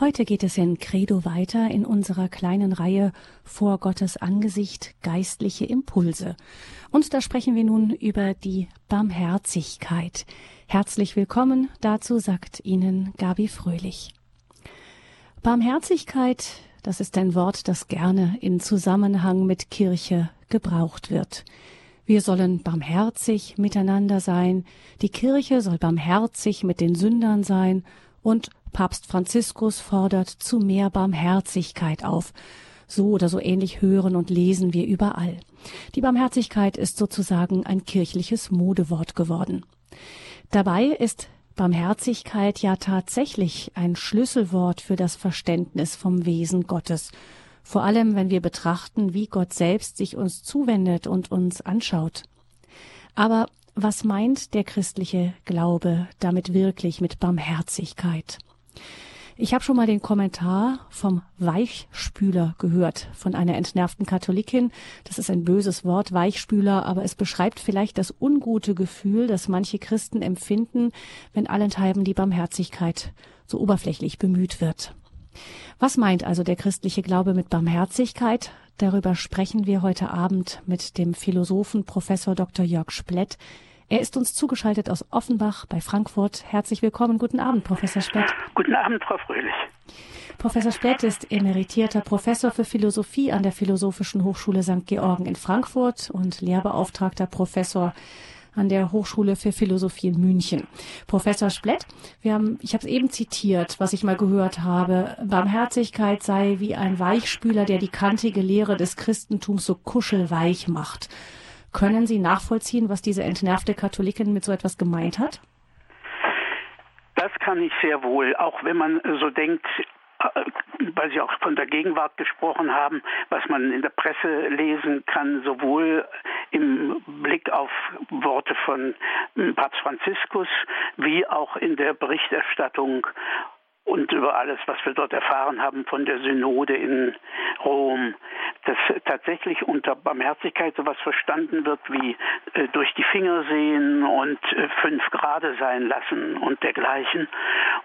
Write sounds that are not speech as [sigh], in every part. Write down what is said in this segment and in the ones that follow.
Heute geht es in Credo weiter in unserer kleinen Reihe Vor Gottes Angesicht geistliche Impulse. Und da sprechen wir nun über die Barmherzigkeit. Herzlich willkommen, dazu sagt Ihnen Gabi Fröhlich. Barmherzigkeit, das ist ein Wort, das gerne in Zusammenhang mit Kirche gebraucht wird. Wir sollen barmherzig miteinander sein, die Kirche soll barmherzig mit den Sündern sein und Papst Franziskus fordert zu mehr Barmherzigkeit auf. So oder so ähnlich hören und lesen wir überall. Die Barmherzigkeit ist sozusagen ein kirchliches Modewort geworden. Dabei ist Barmherzigkeit ja tatsächlich ein Schlüsselwort für das Verständnis vom Wesen Gottes. Vor allem, wenn wir betrachten, wie Gott selbst sich uns zuwendet und uns anschaut. Aber was meint der christliche Glaube damit wirklich mit Barmherzigkeit? Ich habe schon mal den Kommentar vom Weichspüler gehört von einer entnervten Katholikin. Das ist ein böses Wort, Weichspüler, aber es beschreibt vielleicht das ungute Gefühl, das manche Christen empfinden, wenn allenthalben die Barmherzigkeit so oberflächlich bemüht wird. Was meint also der christliche Glaube mit Barmherzigkeit? Darüber sprechen wir heute Abend mit dem Philosophen Professor Dr. Jörg Splett. Er ist uns zugeschaltet aus Offenbach bei Frankfurt. Herzlich willkommen. Guten Abend, Professor Splett. Guten Abend, Frau Fröhlich. Professor Splett ist emeritierter Professor für Philosophie an der Philosophischen Hochschule St. Georgen in Frankfurt und lehrbeauftragter Professor an der Hochschule für Philosophie in München. Professor Splett, wir haben, ich habe es eben zitiert, was ich mal gehört habe. Barmherzigkeit sei wie ein Weichspüler, der die kantige Lehre des Christentums so kuschelweich macht. Können Sie nachvollziehen, was diese entnervte Katholikin mit so etwas gemeint hat? Das kann ich sehr wohl, auch wenn man so denkt, äh, weil Sie auch von der Gegenwart gesprochen haben, was man in der Presse lesen kann, sowohl im Blick auf Worte von Papst Franziskus wie auch in der Berichterstattung und über alles, was wir dort erfahren haben von der Synode in Rom, dass tatsächlich unter Barmherzigkeit sowas verstanden wird wie äh, durch die Finger sehen und äh, fünf Grade sein lassen und dergleichen.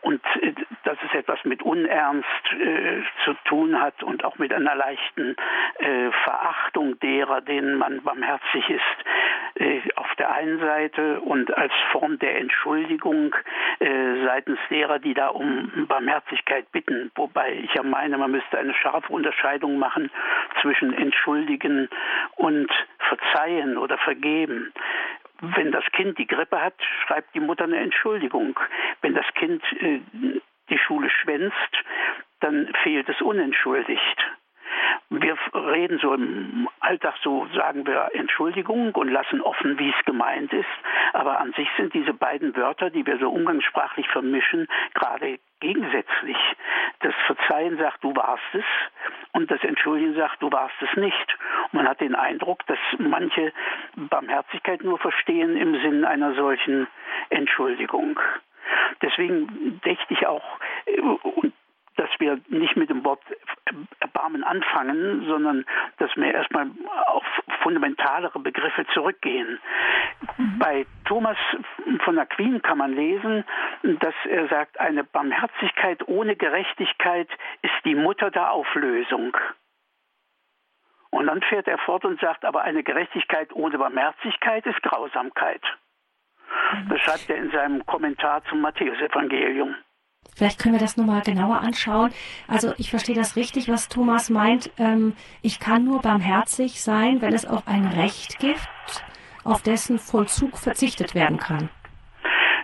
Und äh, dass es etwas mit Unernst äh, zu tun hat und auch mit einer leichten äh, Verachtung derer, denen man barmherzig ist, äh, auf der einen Seite und als Form der Entschuldigung seitens derer, die da um Barmherzigkeit bitten, wobei ich ja meine, man müsste eine scharfe Unterscheidung machen zwischen entschuldigen und verzeihen oder vergeben. Wenn das Kind die Grippe hat, schreibt die Mutter eine Entschuldigung. Wenn das Kind äh, die Schule schwänzt, dann fehlt es unentschuldigt. Wir reden so im Alltag so, sagen wir Entschuldigung und lassen offen, wie es gemeint ist. Aber an sich sind diese beiden Wörter, die wir so umgangssprachlich vermischen, gerade gegensätzlich. Das Verzeihen sagt, du warst es und das Entschuldigen sagt, du warst es nicht. Und man hat den Eindruck, dass manche Barmherzigkeit nur verstehen im Sinn einer solchen Entschuldigung. Deswegen dächte ich auch, äh, und dass wir nicht mit dem Wort Erbarmen anfangen, sondern dass wir erstmal auf fundamentalere Begriffe zurückgehen. Mhm. Bei Thomas von Aquin kann man lesen, dass er sagt, eine Barmherzigkeit ohne Gerechtigkeit ist die Mutter der Auflösung. Und dann fährt er fort und sagt, aber eine Gerechtigkeit ohne Barmherzigkeit ist Grausamkeit. Mhm. Das schreibt er in seinem Kommentar zum Matthäusevangelium. Vielleicht können wir das nochmal genauer anschauen. Also ich verstehe das richtig, was Thomas meint. Ähm, ich kann nur barmherzig sein, wenn es auf ein Recht gibt, auf dessen Vollzug verzichtet werden kann.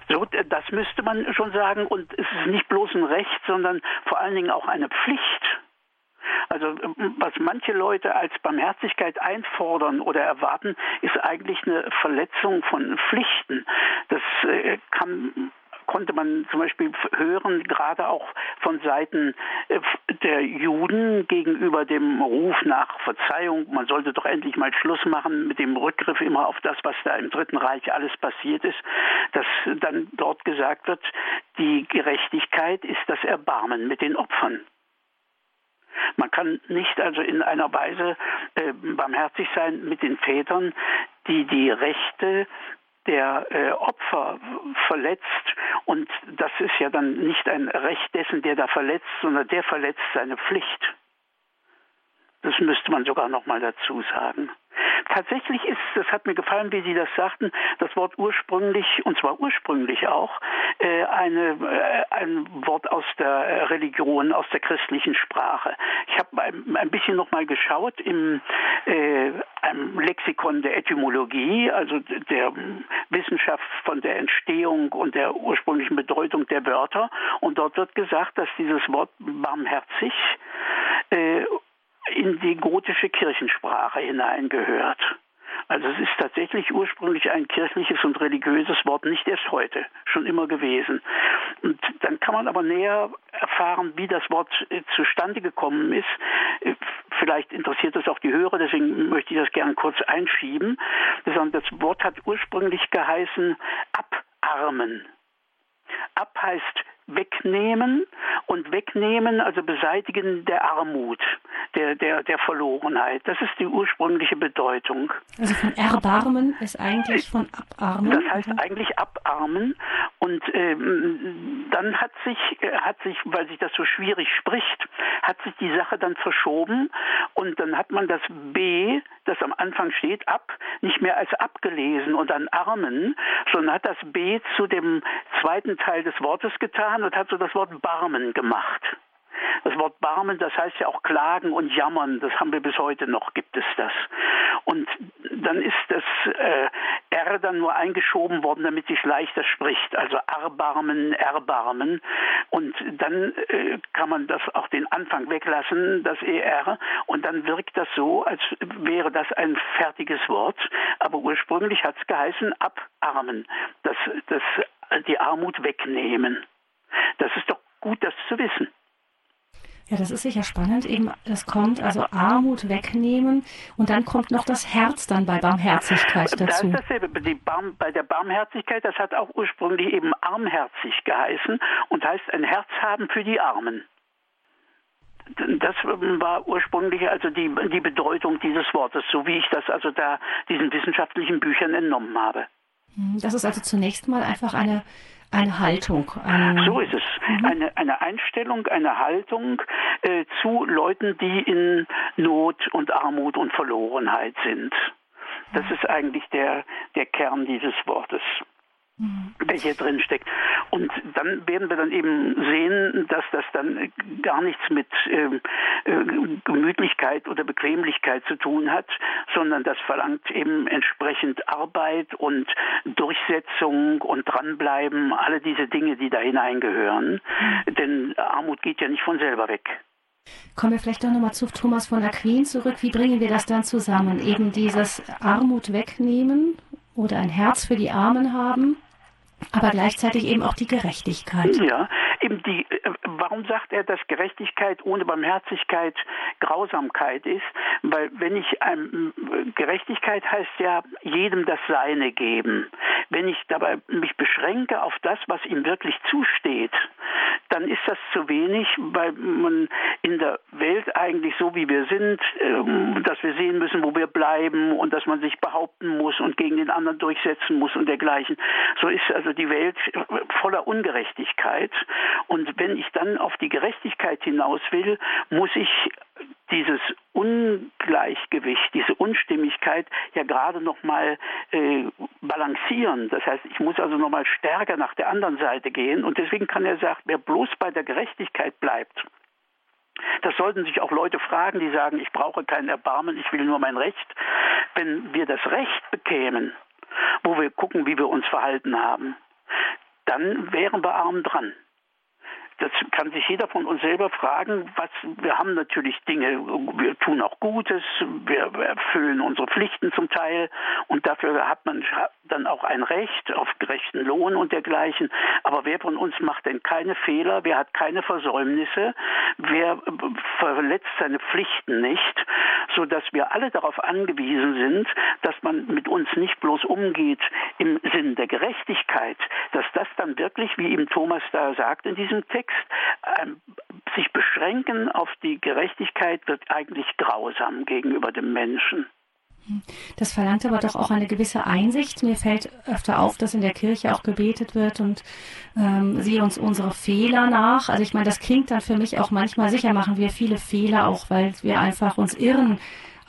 So, das müsste man schon sagen. Und es ist nicht bloß ein Recht, sondern vor allen Dingen auch eine Pflicht. Also was manche Leute als Barmherzigkeit einfordern oder erwarten, ist eigentlich eine Verletzung von Pflichten. Das äh, kann konnte man zum Beispiel hören, gerade auch von Seiten äh, der Juden gegenüber dem Ruf nach Verzeihung, man sollte doch endlich mal Schluss machen mit dem Rückgriff immer auf das, was da im Dritten Reich alles passiert ist, dass dann dort gesagt wird, die Gerechtigkeit ist das Erbarmen mit den Opfern. Man kann nicht also in einer Weise äh, barmherzig sein mit den Vätern, die die Rechte der äh, Opfer verletzt und das ist ja dann nicht ein Recht dessen, der da verletzt, sondern der verletzt seine Pflicht. Das müsste man sogar noch mal dazu sagen. Tatsächlich ist, das hat mir gefallen, wie Sie das sagten, das Wort ursprünglich, und zwar ursprünglich auch, äh, eine, äh, ein Wort aus der Religion, aus der christlichen Sprache. Ich habe ein, ein bisschen noch mal geschaut im äh, einem Lexikon der Etymologie, also der Wissenschaft von der Entstehung und der ursprünglichen Bedeutung der Wörter. Und dort wird gesagt, dass dieses Wort barmherzig äh, in die gotische Kirchensprache hineingehört. Also es ist tatsächlich ursprünglich ein kirchliches und religiöses Wort, nicht erst heute, schon immer gewesen. Und dann kann man aber näher erfahren, wie das Wort äh, zustande gekommen ist. Äh, vielleicht interessiert das auch die Hörer, deswegen möchte ich das gerne kurz einschieben. Das Wort hat ursprünglich geheißen abarmen. Ab heißt wegnehmen und wegnehmen, also beseitigen der Armut, der, der, der Verlorenheit. Das ist die ursprüngliche Bedeutung. Also von erbarmen ist eigentlich von abarmen. Das heißt eigentlich abarmen und ähm, dann hat sich, hat sich, weil sich das so schwierig spricht, hat sich die Sache dann verschoben und dann hat man das B, das am Anfang steht, ab, nicht mehr als abgelesen und an Armen, sondern hat das B zu dem zweiten Teil des Wortes getan und hat so das Wort Barmen gemacht. Das Wort Barmen, das heißt ja auch klagen und jammern, das haben wir bis heute noch, gibt es das. Und dann ist das äh, R dann nur eingeschoben worden, damit sich leichter spricht. Also Erbarmen, Erbarmen. Und dann äh, kann man das auch den Anfang weglassen, das ER. Und dann wirkt das so, als wäre das ein fertiges Wort. Aber ursprünglich hat es geheißen abarmen. Das, das, die Armut wegnehmen. Das ist doch gut, das zu wissen. Ja, das ist sicher spannend. Eben, das kommt also Armut wegnehmen und dann kommt noch das Herz dann bei Barmherzigkeit dazu. Das ist dasselbe. Barm, bei der Barmherzigkeit, das hat auch ursprünglich eben armherzig geheißen und heißt ein Herz haben für die Armen. Das war ursprünglich also die, die Bedeutung dieses Wortes, so wie ich das also da diesen wissenschaftlichen Büchern entnommen habe. Hm, das ist also zunächst mal einfach eine eine Haltung. Eine so ist es. Mhm. Eine, eine Einstellung, eine Haltung äh, zu Leuten, die in Not und Armut und Verlorenheit sind. Das ist eigentlich der, der Kern dieses Wortes der hier drin steckt. Und dann werden wir dann eben sehen, dass das dann gar nichts mit ähm, äh, Gemütlichkeit oder Bequemlichkeit zu tun hat, sondern das verlangt eben entsprechend Arbeit und Durchsetzung und dranbleiben, alle diese Dinge, die da hineingehören. Mhm. Denn Armut geht ja nicht von selber weg. Kommen wir vielleicht doch nochmal zu Thomas von Aquin zurück. Wie bringen wir das dann zusammen? Eben dieses Armut wegnehmen oder ein Herz für die Armen haben aber gleichzeitig eben auch die Gerechtigkeit. Ja, eben die, äh, warum sagt er, dass Gerechtigkeit ohne Barmherzigkeit Grausamkeit ist? Weil wenn ich ähm, Gerechtigkeit heißt ja jedem das Seine geben. Wenn ich dabei mich beschränke auf das, was ihm wirklich zusteht, dann ist das zu wenig, weil man in der Welt eigentlich so wie wir sind, ähm, dass wir sehen müssen, wo wir bleiben und dass man sich behaupten muss und gegen den anderen durchsetzen muss und dergleichen. So ist also die Welt voller Ungerechtigkeit. Und wenn ich dann auf die Gerechtigkeit hinaus will, muss ich dieses Ungleichgewicht, diese Unstimmigkeit ja gerade noch mal äh, balancieren. Das heißt, ich muss also noch mal stärker nach der anderen Seite gehen. Und deswegen kann er sagen, wer bloß bei der Gerechtigkeit bleibt, das sollten sich auch Leute fragen, die sagen, ich brauche kein Erbarmen, ich will nur mein Recht. Wenn wir das Recht bekämen, wo wir gucken, wie wir uns verhalten haben, dann wären wir arm dran das kann sich jeder von uns selber fragen, was, wir haben natürlich Dinge, wir tun auch Gutes, wir erfüllen unsere Pflichten zum Teil und dafür hat man dann auch ein Recht auf gerechten Lohn und dergleichen. Aber wer von uns macht denn keine Fehler, wer hat keine Versäumnisse, wer verletzt seine Pflichten nicht, so dass wir alle darauf angewiesen sind, dass man mit uns nicht bloß umgeht im Sinn der Gerechtigkeit, dass das dann wirklich, wie ihm Thomas da sagt in diesem Text, Text, ähm, sich beschränken auf die Gerechtigkeit wird eigentlich grausam gegenüber dem Menschen. Das verlangt aber doch auch eine gewisse Einsicht. Mir fällt öfter auf, dass in der Kirche auch gebetet wird und ähm, sieh uns unsere Fehler nach. Also ich meine, das klingt dann für mich auch manchmal, sicher machen wir viele Fehler auch, weil wir einfach uns irren.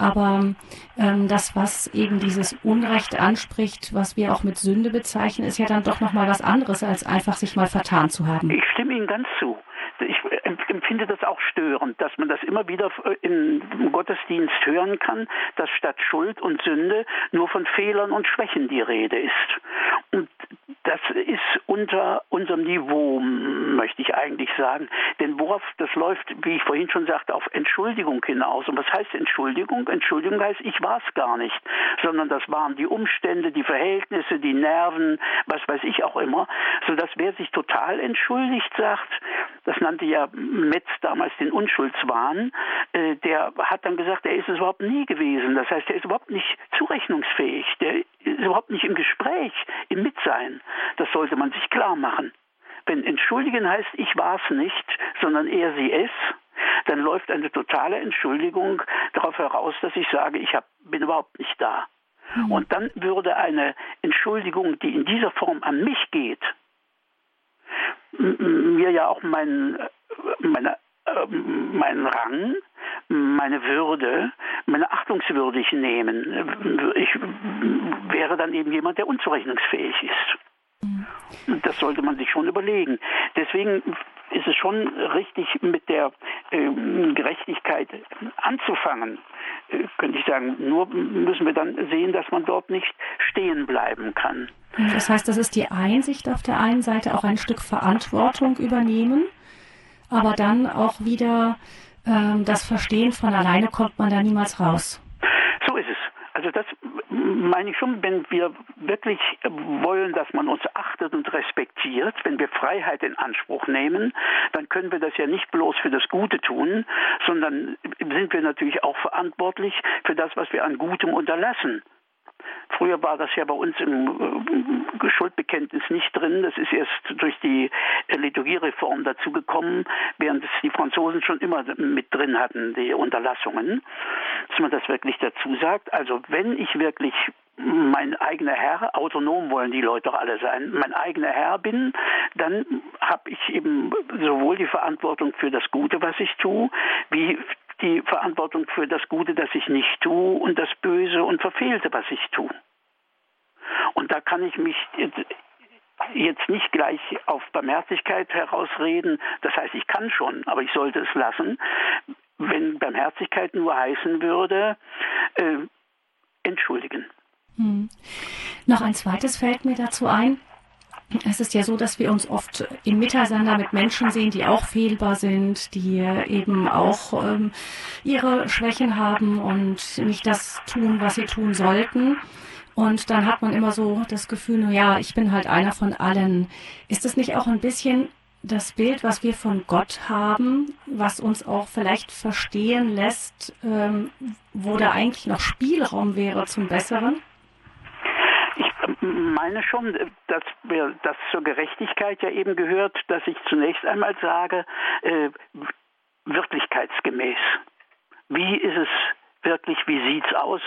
Aber ähm, das, was eben dieses Unrecht anspricht, was wir auch mit Sünde bezeichnen, ist ja dann doch nochmal was anderes, als einfach sich mal vertan zu haben. Ich stimme Ihnen ganz zu ich empfinde das auch störend, dass man das immer wieder im Gottesdienst hören kann, dass statt Schuld und Sünde nur von Fehlern und Schwächen die Rede ist. Und das ist unter unserem Niveau, möchte ich eigentlich sagen. Denn worauf das läuft, wie ich vorhin schon sagte, auf Entschuldigung hinaus. Und was heißt Entschuldigung? Entschuldigung heißt, ich war es gar nicht, sondern das waren die Umstände, die Verhältnisse, die Nerven, was weiß ich auch immer, sodass wer sich total entschuldigt sagt, das nannte ja Metz damals den Unschuldswahn, äh, der hat dann gesagt, er ist es überhaupt nie gewesen. Das heißt, er ist überhaupt nicht zurechnungsfähig, der ist überhaupt nicht im Gespräch, im Mitsein. Das sollte man sich klar machen. Wenn entschuldigen heißt, ich war es nicht, sondern er sie es, dann läuft eine totale Entschuldigung darauf heraus, dass ich sage, ich hab, bin überhaupt nicht da. Mhm. Und dann würde eine Entschuldigung, die in dieser Form an mich geht, mir ja auch mein, meine, meinen Rang, meine Würde, meine achtungswürdig nehmen. Ich wäre dann eben jemand, der unzurechnungsfähig ist. Mhm. Das sollte man sich schon überlegen. Deswegen ist es schon richtig, mit der äh, Gerechtigkeit anzufangen. Äh, könnte ich sagen, nur müssen wir dann sehen, dass man dort nicht stehen bleiben kann. Das heißt, das ist die Einsicht auf der einen Seite, auch ein Stück Verantwortung übernehmen, aber dann auch wieder ähm, das Verstehen von alleine kommt man da niemals raus. Also das meine ich schon, wenn wir wirklich wollen, dass man uns achtet und respektiert, wenn wir Freiheit in Anspruch nehmen, dann können wir das ja nicht bloß für das Gute tun, sondern sind wir natürlich auch verantwortlich für das, was wir an Gutem unterlassen. Früher war das ja bei uns im Schuldbekenntnis nicht drin. Das ist erst durch die Liturgiereform dazugekommen, während es die Franzosen schon immer mit drin hatten, die Unterlassungen, dass man das wirklich dazu sagt. Also wenn ich wirklich mein eigener Herr, autonom wollen die Leute doch alle sein, mein eigener Herr bin, dann habe ich eben sowohl die Verantwortung für das Gute, was ich tue, wie die Verantwortung für das Gute, das ich nicht tue und das Böse und Verfehlte, was ich tue. Und da kann ich mich jetzt nicht gleich auf Barmherzigkeit herausreden. Das heißt, ich kann schon, aber ich sollte es lassen. Wenn Barmherzigkeit nur heißen würde, äh, entschuldigen. Hm. Noch ein zweites fällt mir dazu ein. Es ist ja so, dass wir uns oft im Miteinander mit Menschen sehen, die auch fehlbar sind, die eben auch ähm, ihre Schwächen haben und nicht das tun, was sie tun sollten. Und dann hat man immer so das Gefühl, na ja, ich bin halt einer von allen. Ist das nicht auch ein bisschen das Bild, was wir von Gott haben, was uns auch vielleicht verstehen lässt, ähm, wo da eigentlich noch Spielraum wäre zum Besseren? Meine schon, dass wir das zur Gerechtigkeit ja eben gehört, dass ich zunächst einmal sage, äh, wirklichkeitsgemäß. Wie ist es wirklich, wie sieht's aus?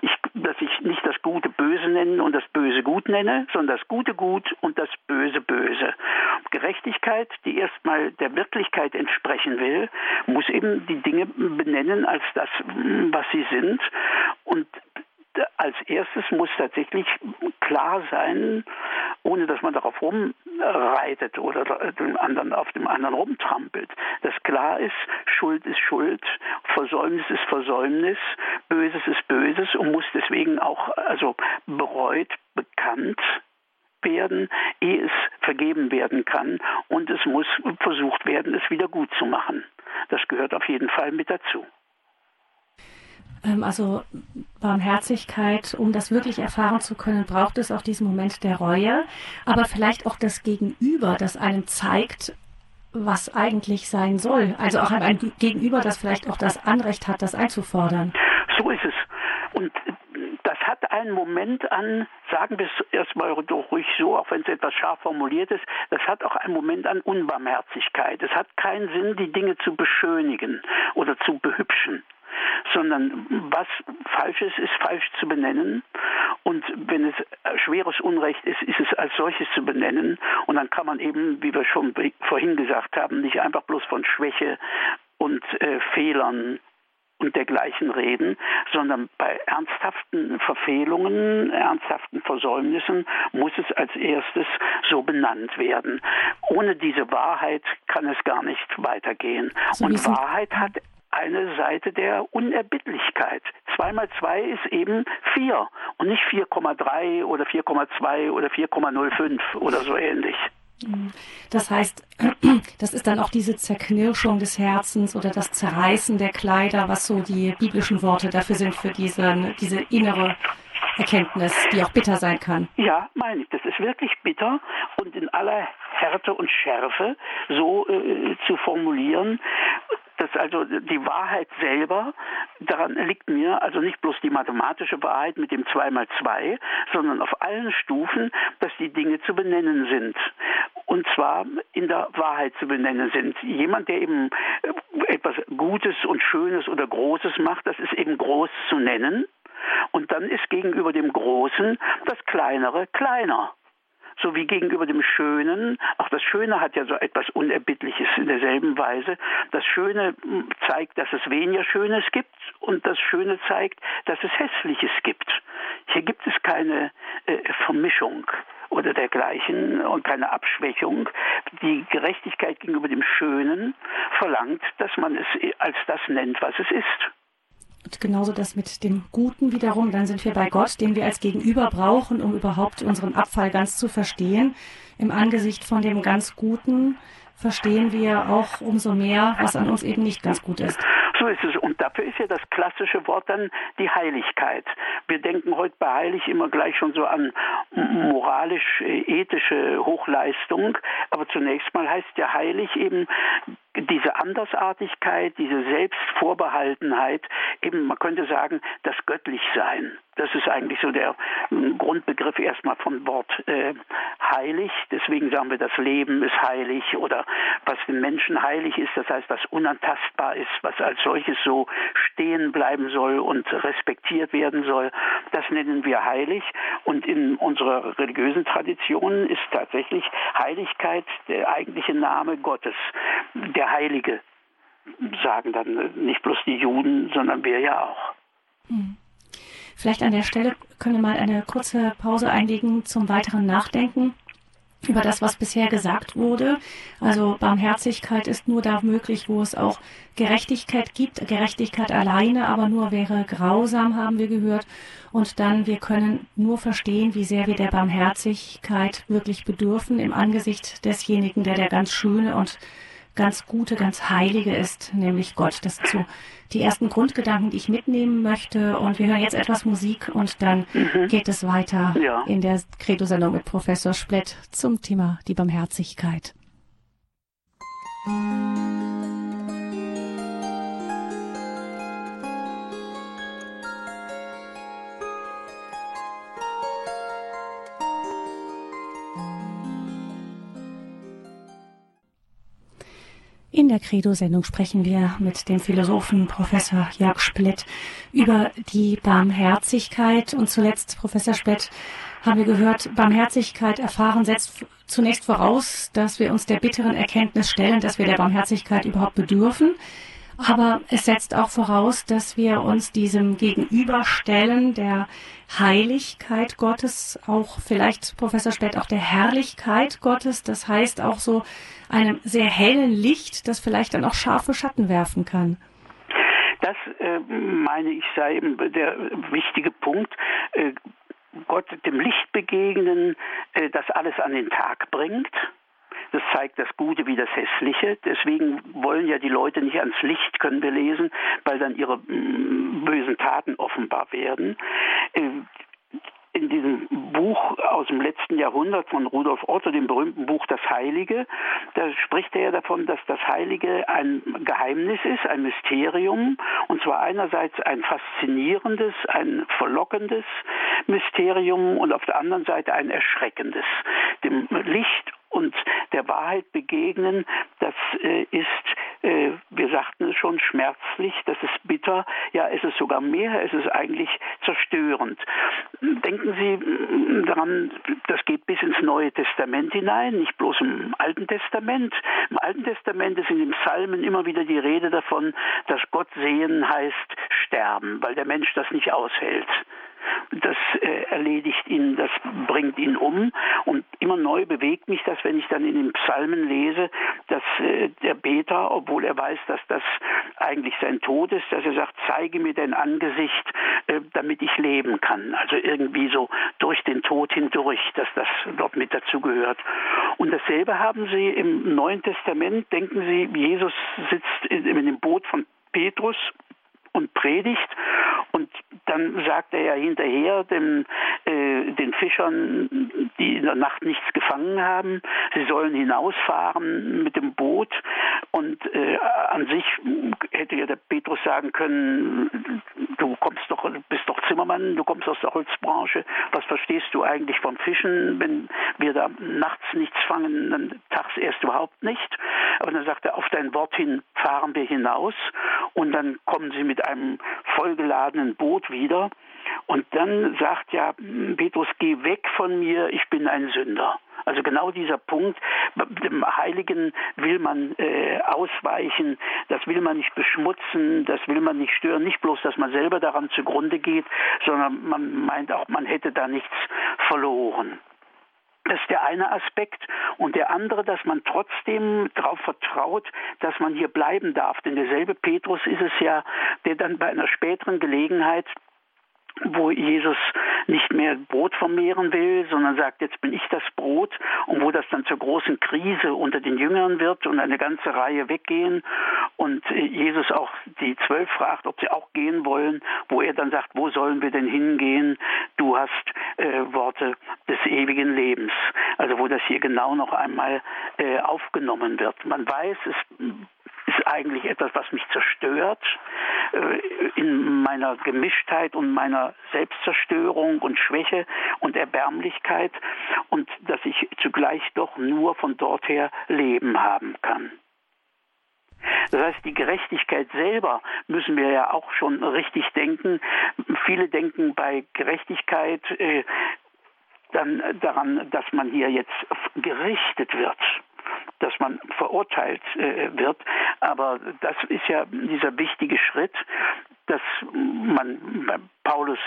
Ich, dass ich nicht das Gute böse nenne und das Böse gut nenne, sondern das Gute gut und das Böse böse. Gerechtigkeit, die erstmal der Wirklichkeit entsprechen will, muss eben die Dinge benennen als das, was sie sind. Und als erstes muss tatsächlich klar sein, ohne dass man darauf rumreitet oder dem anderen, auf dem anderen rumtrampelt, dass klar ist, Schuld ist Schuld, Versäumnis ist Versäumnis, Böses ist Böses und muss deswegen auch also bereut, bekannt werden, ehe es vergeben werden kann und es muss versucht werden, es wieder gut zu machen. Das gehört auf jeden Fall mit dazu. Ähm, also Barmherzigkeit, um das wirklich erfahren zu können, braucht es auch diesen Moment der Reue, aber vielleicht auch das Gegenüber, das einem zeigt, was eigentlich sein soll. Also auch ein Gegenüber, das vielleicht auch das Anrecht hat, das einzufordern. So ist es. Und das hat einen Moment an, sagen wir es erstmal ruhig so, auch wenn es etwas scharf formuliert ist, das hat auch einen Moment an Unbarmherzigkeit. Es hat keinen Sinn, die Dinge zu beschönigen oder zu behübschen. Sondern was falsch ist, ist falsch zu benennen. Und wenn es schweres Unrecht ist, ist es als solches zu benennen. Und dann kann man eben, wie wir schon vorhin gesagt haben, nicht einfach bloß von Schwäche und äh, Fehlern und dergleichen reden, sondern bei ernsthaften Verfehlungen, ernsthaften Versäumnissen muss es als erstes so benannt werden. Ohne diese Wahrheit kann es gar nicht weitergehen. So und Wahrheit hat eine Seite der Unerbittlichkeit. Zwei mal zwei ist eben vier und nicht 4,3 oder 4,2 oder 4,05 oder so ähnlich. Das heißt, [clears throat] das ist dann auch diese Zerknirschung des Herzens oder das Zerreißen der Kleider, was so die biblischen Worte dafür sind, für diese, diese innere Erkenntnis, die auch bitter sein kann. Ja, meine ich. Das ist wirklich bitter und in aller Härte und Schärfe so äh, zu formulieren, dass also die Wahrheit selber, daran liegt mir also nicht bloß die mathematische Wahrheit mit dem 2 mal 2, sondern auf allen Stufen, dass die Dinge zu benennen sind. Und zwar in der Wahrheit zu benennen sind. Jemand, der eben äh, etwas Gutes und Schönes oder Großes macht, das ist eben groß zu nennen. Und dann ist gegenüber dem Großen das Kleinere kleiner so wie gegenüber dem Schönen. Auch das Schöne hat ja so etwas Unerbittliches in derselben Weise. Das Schöne zeigt, dass es weniger Schönes gibt und das Schöne zeigt, dass es Hässliches gibt. Hier gibt es keine äh, Vermischung oder dergleichen und keine Abschwächung. Die Gerechtigkeit gegenüber dem Schönen verlangt, dass man es als das nennt, was es ist. Und genauso das mit dem Guten wiederum, dann sind wir bei Gott, den wir als Gegenüber brauchen, um überhaupt unseren Abfall ganz zu verstehen. Im Angesicht von dem ganz Guten verstehen wir auch umso mehr, was an uns eben nicht ganz gut ist. So ist es. Und dafür ist ja das klassische Wort dann die Heiligkeit. Wir denken heute bei heilig immer gleich schon so an moralisch-ethische Hochleistung. Aber zunächst mal heißt ja heilig eben diese Andersartigkeit, diese Selbstvorbehaltenheit, eben man könnte sagen, das Göttlichsein. Das ist eigentlich so der hm, Grundbegriff erstmal vom Wort äh, heilig. Deswegen sagen wir, das Leben ist heilig oder was den Menschen heilig ist, das heißt, was unantastbar ist, was als solches so stehen bleiben soll und respektiert werden soll, das nennen wir heilig. Und in unserer religiösen Tradition ist tatsächlich Heiligkeit der eigentliche Name Gottes, der Heilige, sagen dann nicht bloß die Juden, sondern wir ja auch. Hm. Vielleicht an der Stelle können wir mal eine kurze Pause einlegen zum weiteren Nachdenken über das, was bisher gesagt wurde. Also Barmherzigkeit ist nur da möglich, wo es auch Gerechtigkeit gibt. Gerechtigkeit alleine aber nur wäre grausam, haben wir gehört. Und dann, wir können nur verstehen, wie sehr wir der Barmherzigkeit wirklich bedürfen im Angesicht desjenigen, der der ganz schöne und ganz Gute, ganz Heilige ist, nämlich Gott. Das sind so die ersten Grundgedanken, die ich mitnehmen möchte. Und wir hören jetzt etwas Musik und dann mhm. geht es weiter ja. in der Credo-Sendung mit Professor Splett zum Thema die Barmherzigkeit. Musik In der Credo-Sendung sprechen wir mit dem Philosophen Professor Jörg Splitt über die Barmherzigkeit. Und zuletzt, Professor Splitt, haben wir gehört, Barmherzigkeit erfahren setzt zunächst voraus, dass wir uns der bitteren Erkenntnis stellen, dass wir der Barmherzigkeit überhaupt bedürfen. Aber es setzt auch voraus, dass wir uns diesem gegenüberstellen, der Heiligkeit Gottes, auch vielleicht, Professor Spett, auch der Herrlichkeit Gottes. Das heißt auch so einem sehr hellen Licht, das vielleicht dann auch scharfe Schatten werfen kann. Das äh, meine ich sei eben der wichtige Punkt. Äh, Gott dem Licht begegnen, äh, das alles an den Tag bringt das zeigt das Gute wie das Hässliche. Deswegen wollen ja die Leute nicht ans Licht, können wir lesen, weil dann ihre mm, bösen Taten offenbar werden. Äh, in diesem Buch aus dem letzten Jahrhundert von Rudolf Otto, dem berühmten Buch Das Heilige, da spricht er ja davon, dass das Heilige ein Geheimnis ist, ein Mysterium, und zwar einerseits ein faszinierendes, ein verlockendes Mysterium und auf der anderen Seite ein erschreckendes. Dem Licht und der Wahrheit begegnen, das äh, ist, äh, wir sagten es schon, schmerzlich, das ist bitter, ja, es ist sogar mehr, es ist eigentlich zerstörend. Denken Sie daran, das geht bis ins Neue Testament hinein, nicht bloß im Alten Testament. Im Alten Testament ist in den Psalmen immer wieder die Rede davon, dass Gott sehen heißt sterben, weil der Mensch das nicht aushält das äh, erledigt ihn, das bringt ihn um. Und immer neu bewegt mich das, wenn ich dann in den Psalmen lese, dass äh, der Beter, obwohl er weiß, dass das eigentlich sein Tod ist, dass er sagt, zeige mir dein Angesicht, äh, damit ich leben kann. Also irgendwie so durch den Tod hindurch, dass das dort mit dazu gehört. Und dasselbe haben Sie im Neuen Testament, denken Sie, Jesus sitzt in, in dem Boot von Petrus und predigt. Und dann sagt er ja hinterher den, äh, den Fischern, die in der Nacht nichts gefangen haben, sie sollen hinausfahren mit dem Boot. Und äh, an sich hätte ja der Petrus sagen können, du kommst doch, bist doch Zimmermann, du kommst aus der Holzbranche, was verstehst du eigentlich vom Fischen? Wenn wir da nachts nichts fangen, dann tags erst überhaupt nicht. Aber dann sagt er, auf dein Wort hin fahren wir hinaus und dann kommen sie mit einem vollgeladenen Boot wieder. Und dann sagt ja Petrus, geh weg von mir, ich bin ein Sünder. Also genau dieser Punkt, dem Heiligen will man äh, ausweichen, das will man nicht beschmutzen, das will man nicht stören, nicht bloß, dass man selber daran zugrunde geht, sondern man meint auch, man hätte da nichts verloren. Das ist der eine Aspekt. Und der andere, dass man trotzdem darauf vertraut, dass man hier bleiben darf. Denn derselbe Petrus ist es ja, der dann bei einer späteren Gelegenheit wo Jesus nicht mehr Brot vermehren will, sondern sagt, jetzt bin ich das Brot und wo das dann zur großen Krise unter den Jüngern wird und eine ganze Reihe weggehen und äh, Jesus auch die Zwölf fragt, ob sie auch gehen wollen, wo er dann sagt, wo sollen wir denn hingehen? Du hast äh, Worte des ewigen Lebens. Also wo das hier genau noch einmal äh, aufgenommen wird. Man weiß, es ist eigentlich etwas, was mich zerstört äh, in meiner Gemischtheit und meiner Selbstzerstörung und Schwäche und Erbärmlichkeit und dass ich zugleich doch nur von dort her Leben haben kann. Das heißt, die Gerechtigkeit selber müssen wir ja auch schon richtig denken. Viele denken bei Gerechtigkeit äh, dann daran, dass man hier jetzt gerichtet wird dass man verurteilt äh, wird. Aber das ist ja dieser wichtige Schritt, dass man bei Paulus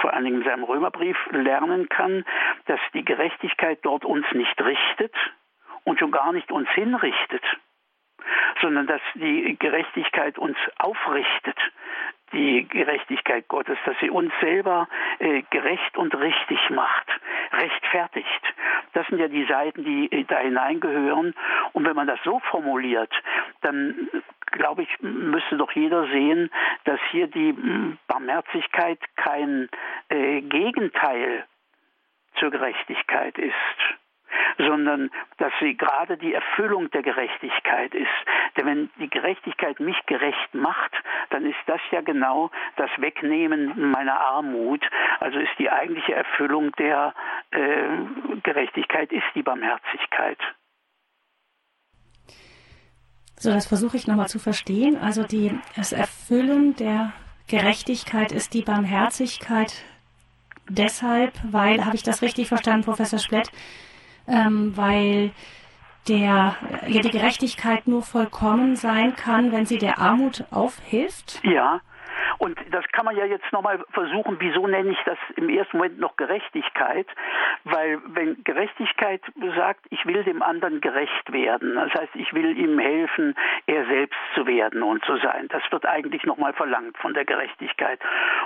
vor allen Dingen in seinem Römerbrief lernen kann, dass die Gerechtigkeit dort uns nicht richtet und schon gar nicht uns hinrichtet, sondern dass die Gerechtigkeit uns aufrichtet, die Gerechtigkeit Gottes, dass sie uns selber äh, gerecht und richtig macht, rechtfertigt. Das sind ja die Seiten, die äh, da hineingehören. Und wenn man das so formuliert, dann glaube ich, müsste doch jeder sehen, dass hier die Barmherzigkeit kein äh, Gegenteil zur Gerechtigkeit ist sondern dass sie gerade die Erfüllung der Gerechtigkeit ist. Denn wenn die Gerechtigkeit mich gerecht macht, dann ist das ja genau das Wegnehmen meiner Armut. Also ist die eigentliche Erfüllung der äh, Gerechtigkeit ist die Barmherzigkeit. So, das versuche ich nochmal zu verstehen. Also die, das Erfüllen der Gerechtigkeit ist die Barmherzigkeit deshalb, weil, habe ich das richtig verstanden, Professor Splett, ähm, weil der, ja, die Gerechtigkeit nur vollkommen sein kann, wenn sie der Armut aufhilft? Ja, und das kann man ja jetzt nochmal versuchen, wieso nenne ich das im ersten Moment noch Gerechtigkeit? Weil wenn Gerechtigkeit sagt, ich will dem anderen gerecht werden, das heißt, ich will ihm helfen, er selbst zu werden und zu sein, das wird eigentlich nochmal verlangt von der Gerechtigkeit.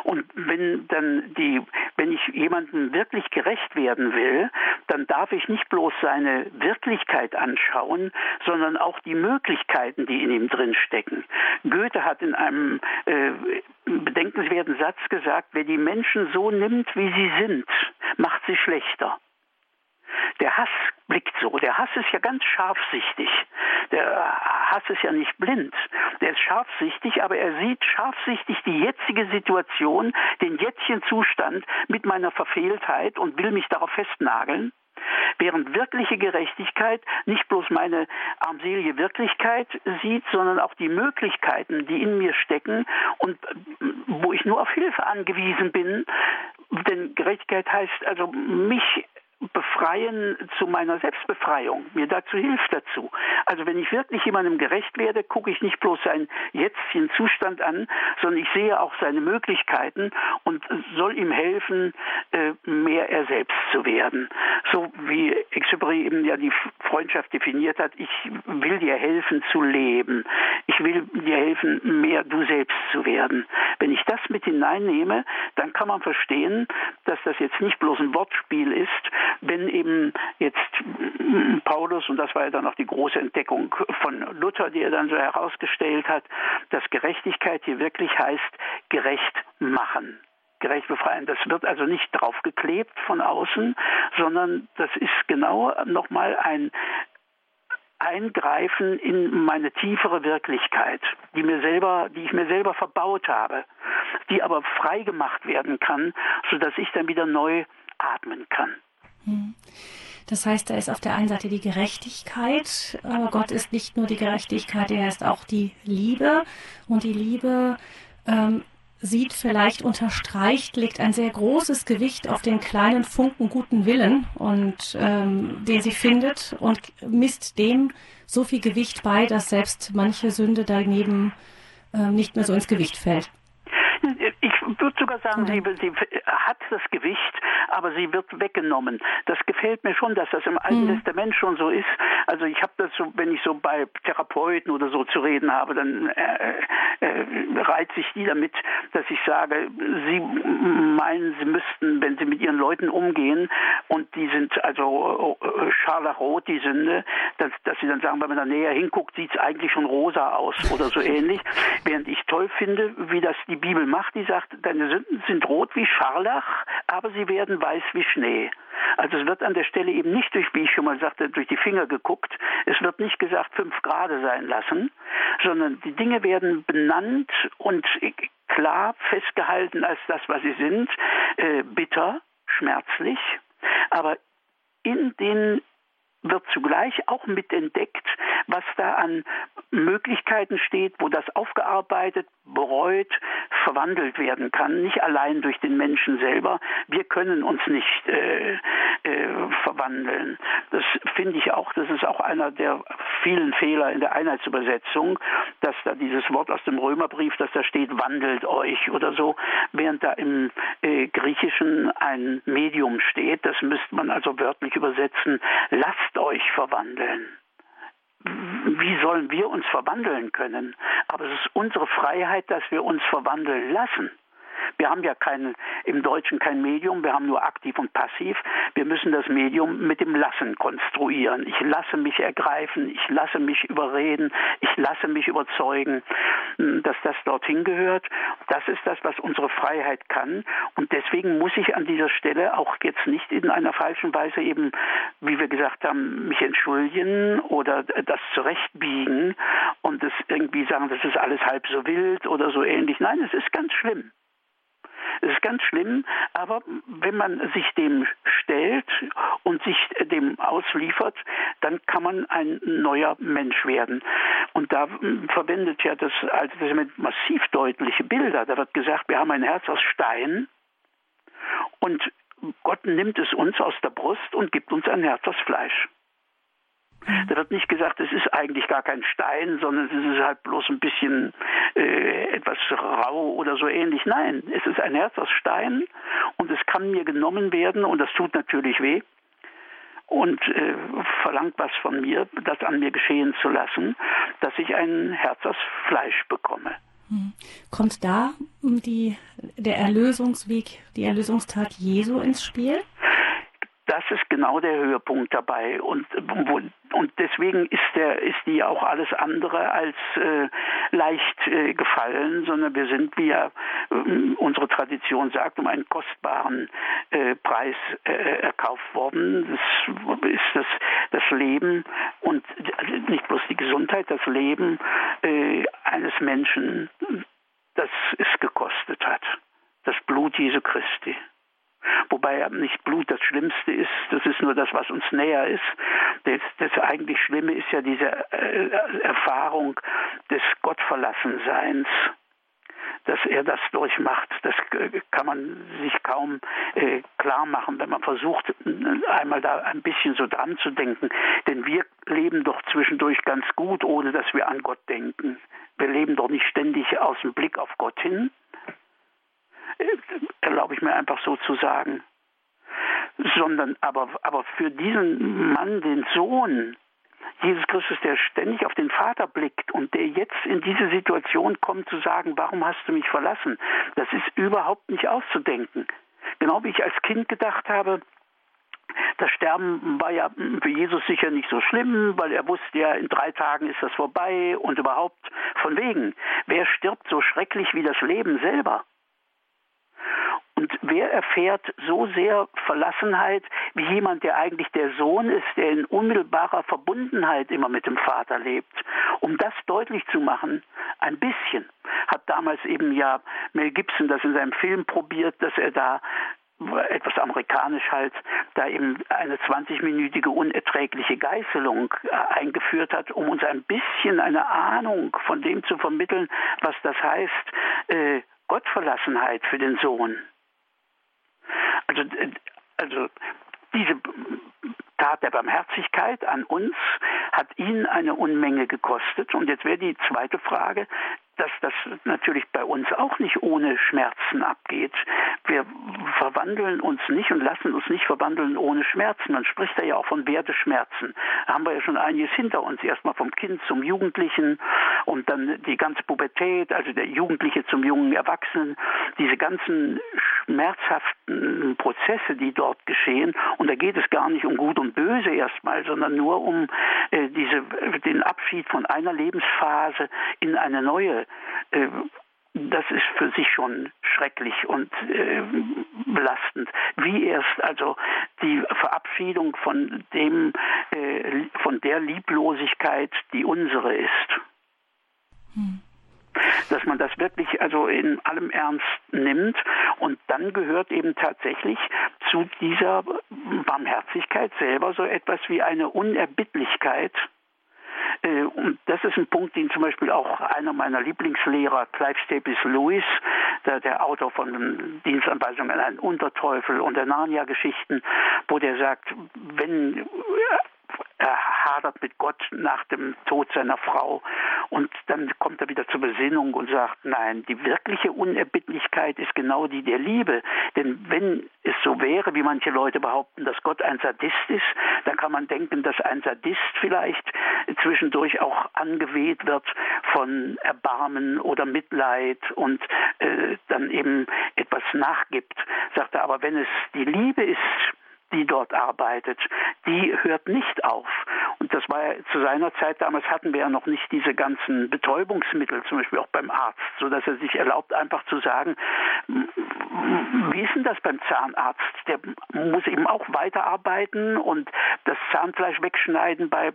Und wenn dann die, wenn ich jemandem wirklich gerecht werden will, dann darf ich nicht bloß seine Wirklichkeit anschauen, sondern auch die Möglichkeiten, die in ihm drin stecken. Goethe hat in einem äh, bedenkenswerten Satz gesagt, wer die Menschen so nimmt, wie sie sind, macht sie schlechter. Der Hass blickt so. Der Hass ist ja ganz scharfsichtig. Der Hass ist ja nicht blind. Der ist scharfsichtig, aber er sieht scharfsichtig die jetzige Situation, den jetzigen Zustand mit meiner Verfehltheit und will mich darauf festnageln. Während wirkliche Gerechtigkeit nicht bloß meine armselige Wirklichkeit sieht, sondern auch die Möglichkeiten, die in mir stecken und wo ich nur auf Hilfe angewiesen bin. Denn Gerechtigkeit heißt also mich befreien zu meiner Selbstbefreiung, mir dazu hilft dazu. Also wenn ich wirklich jemandem gerecht werde, gucke ich nicht bloß seinen jetzigen Zustand an, sondern ich sehe auch seine Möglichkeiten und soll ihm helfen, äh, mehr er selbst zu werden. So wie Exupéry eben ja die Freundschaft definiert hat, ich will dir helfen zu leben. Ich will dir helfen, mehr du selbst zu werden. Wenn ich das mit hineinnehme, dann kann man verstehen, dass das jetzt nicht bloß ein Wortspiel ist, wenn eben jetzt Paulus, und das war ja dann auch die große Entdeckung von Luther, die er dann so herausgestellt hat, dass Gerechtigkeit hier wirklich heißt, gerecht machen gerecht befreien. Das wird also nicht draufgeklebt von außen, sondern das ist genau nochmal ein Eingreifen in meine tiefere Wirklichkeit, die mir selber, die ich mir selber verbaut habe, die aber frei gemacht werden kann, sodass ich dann wieder neu atmen kann. Hm. Das heißt, da ist auf der einen Seite die Gerechtigkeit. Äh, Gott ist nicht nur die Gerechtigkeit, er ist auch die Liebe. Und die Liebe ähm, sieht vielleicht unterstreicht, legt ein sehr großes Gewicht auf den kleinen Funken guten Willen und ähm, den sie findet und misst dem so viel Gewicht bei, dass selbst manche Sünde daneben äh, nicht mehr so ins Gewicht fällt. Ich würde sogar sagen, sie, sie, hat das Gewicht, aber sie wird weggenommen. Das gefällt mir schon, dass das im Alten mhm. Testament schon so ist. Also ich habe das so, wenn ich so bei Therapeuten oder so zu reden habe, dann äh, äh, reizt sich die damit, dass ich sage, sie meinen, sie müssten, wenn sie mit ihren Leuten umgehen und die sind also äh, scharlachrot, die Sünde, dass, dass sie dann sagen, wenn man da näher hinguckt, sieht es eigentlich schon rosa aus oder so ähnlich. Während ich toll finde, wie das die Bibel macht, die sagt, deine Sünden sind rot wie Scharlach, aber sie werden weiß wie Schnee. Also es wird an der Stelle eben nicht durch, wie ich schon mal sagte, durch die Finger geguckt. Es wird nicht gesagt, fünf Grad sein lassen, sondern die Dinge werden benannt und klar festgehalten als das, was sie sind, äh, bitter, schmerzlich, aber in den wird zugleich auch mitentdeckt, was da an Möglichkeiten steht, wo das aufgearbeitet, bereut, verwandelt werden kann, nicht allein durch den Menschen selber. Wir können uns nicht äh, äh, verwandeln. Das finde ich auch, das ist auch einer der vielen Fehler in der Einheitsübersetzung, dass da dieses Wort aus dem Römerbrief, dass da steht, wandelt euch oder so, während da im äh, Griechischen ein Medium steht. Das müsste man also wörtlich übersetzen, lasst euch verwandeln wie sollen wir uns verwandeln können? Aber es ist unsere Freiheit, dass wir uns verwandeln lassen. Wir haben ja kein, im Deutschen kein Medium, wir haben nur aktiv und passiv. Wir müssen das Medium mit dem Lassen konstruieren. Ich lasse mich ergreifen, ich lasse mich überreden, ich lasse mich überzeugen, hm, dass das dorthin gehört. Das ist das, was unsere Freiheit kann. Und deswegen muss ich an dieser Stelle auch jetzt nicht in einer falschen Weise eben, wie wir gesagt haben, mich entschuldigen oder das zurechtbiegen und das irgendwie sagen, das ist alles halb so wild oder so ähnlich. Nein, es ist ganz schlimm. Es ist ganz schlimm, aber wenn man sich dem stellt und sich dem ausliefert, dann kann man ein neuer Mensch werden. Und da verwendet ja das Alte Testament massiv deutliche Bilder. Da wird gesagt, wir haben ein Herz aus Stein und Gott nimmt es uns aus der Brust und gibt uns ein Herz aus Fleisch. Da wird nicht gesagt, es ist eigentlich gar kein Stein, sondern es ist halt bloß ein bisschen äh, etwas rau oder so ähnlich. Nein, es ist ein Herz aus Stein und es kann mir genommen werden und das tut natürlich weh und äh, verlangt was von mir, das an mir geschehen zu lassen, dass ich ein Herz aus Fleisch bekomme. Hm. Kommt da die, der Erlösungsweg, die Erlösungstat Jesu ins Spiel? Das ist genau der Höhepunkt dabei und und deswegen ist der ist die auch alles andere als äh, leicht äh, gefallen, sondern wir sind wie ja äh, unsere Tradition sagt um einen kostbaren äh, Preis äh, erkauft worden. Das ist das das Leben und nicht bloß die Gesundheit, das Leben äh, eines Menschen, das es gekostet hat. Das Blut Jesu Christi. Wobei nicht Blut das Schlimmste ist, das ist nur das, was uns näher ist. Das, das eigentlich Schlimme ist ja diese äh, Erfahrung des Gottverlassenseins dass er das durchmacht. Das äh, kann man sich kaum äh, klar machen, wenn man versucht, einmal da ein bisschen so dran zu denken. Denn wir leben doch zwischendurch ganz gut, ohne dass wir an Gott denken. Wir leben doch nicht ständig aus dem Blick auf Gott hin. Erlaube ich mir einfach so zu sagen. Sondern aber, aber für diesen Mann, den Sohn, Jesus Christus, der ständig auf den Vater blickt und der jetzt in diese Situation kommt zu sagen, warum hast du mich verlassen? Das ist überhaupt nicht auszudenken. Genau wie ich als Kind gedacht habe, das Sterben war ja für Jesus sicher nicht so schlimm, weil er wusste ja, in drei Tagen ist das vorbei und überhaupt von wegen. Wer stirbt so schrecklich wie das Leben selber? Und wer erfährt so sehr Verlassenheit wie jemand, der eigentlich der Sohn ist, der in unmittelbarer Verbundenheit immer mit dem Vater lebt? Um das deutlich zu machen, ein bisschen hat damals eben ja Mel Gibson das in seinem Film probiert, dass er da etwas amerikanisch halt, da eben eine 20-minütige unerträgliche Geißelung äh, eingeführt hat, um uns ein bisschen eine Ahnung von dem zu vermitteln, was das heißt, äh, Gottverlassenheit für den Sohn. Also, also diese Tat der Barmherzigkeit an uns hat ihn eine Unmenge gekostet. Und jetzt wäre die zweite Frage, dass das natürlich bei uns auch nicht ohne Schmerzen abgeht. Wir verwandeln uns nicht und lassen uns nicht verwandeln ohne Schmerzen. Man spricht da ja auch von Werteschmerzen. Da haben wir ja schon einiges hinter uns. Erstmal vom Kind zum Jugendlichen und dann die ganze Pubertät, also der Jugendliche zum jungen Erwachsenen. Diese ganzen schmerzhaften Prozesse, die dort geschehen. Und da geht es gar nicht um Gut und Böse erstmal, sondern nur um äh, diese, den Abschied von einer Lebensphase in eine neue. Äh, das ist für sich schon schrecklich und äh, belastend. Wie erst also die Verabschiedung von dem, äh, von der Lieblosigkeit, die unsere ist. Hm dass man das wirklich also in allem Ernst nimmt und dann gehört eben tatsächlich zu dieser Barmherzigkeit selber so etwas wie eine Unerbittlichkeit, und das ist ein Punkt, den zum Beispiel auch einer meiner Lieblingslehrer, Clive Staples Lewis, der, der Autor von Dienstanweisungen an einen Unterteufel und der Narnia-Geschichten, wo der sagt, wenn er hadert mit Gott nach dem Tod seiner Frau und dann kommt er wieder zur Besinnung und sagt, nein, die wirkliche Unerbittlichkeit ist genau die der Liebe. Denn wenn es so wäre, wie manche Leute behaupten, dass Gott ein Sadist ist, dann kann man denken, dass ein Sadist vielleicht zwischendurch auch angeweht wird von Erbarmen oder Mitleid und äh, dann eben etwas nachgibt. Sagt er, aber wenn es die Liebe ist, die dort arbeitet, die hört nicht auf. Und das war ja zu seiner Zeit, damals hatten wir ja noch nicht diese ganzen Betäubungsmittel, zum Beispiel auch beim Arzt, so dass er sich erlaubt, einfach zu sagen, wie ist denn das beim Zahnarzt? Der muss eben auch weiterarbeiten und das Zahnfleisch wegschneiden bei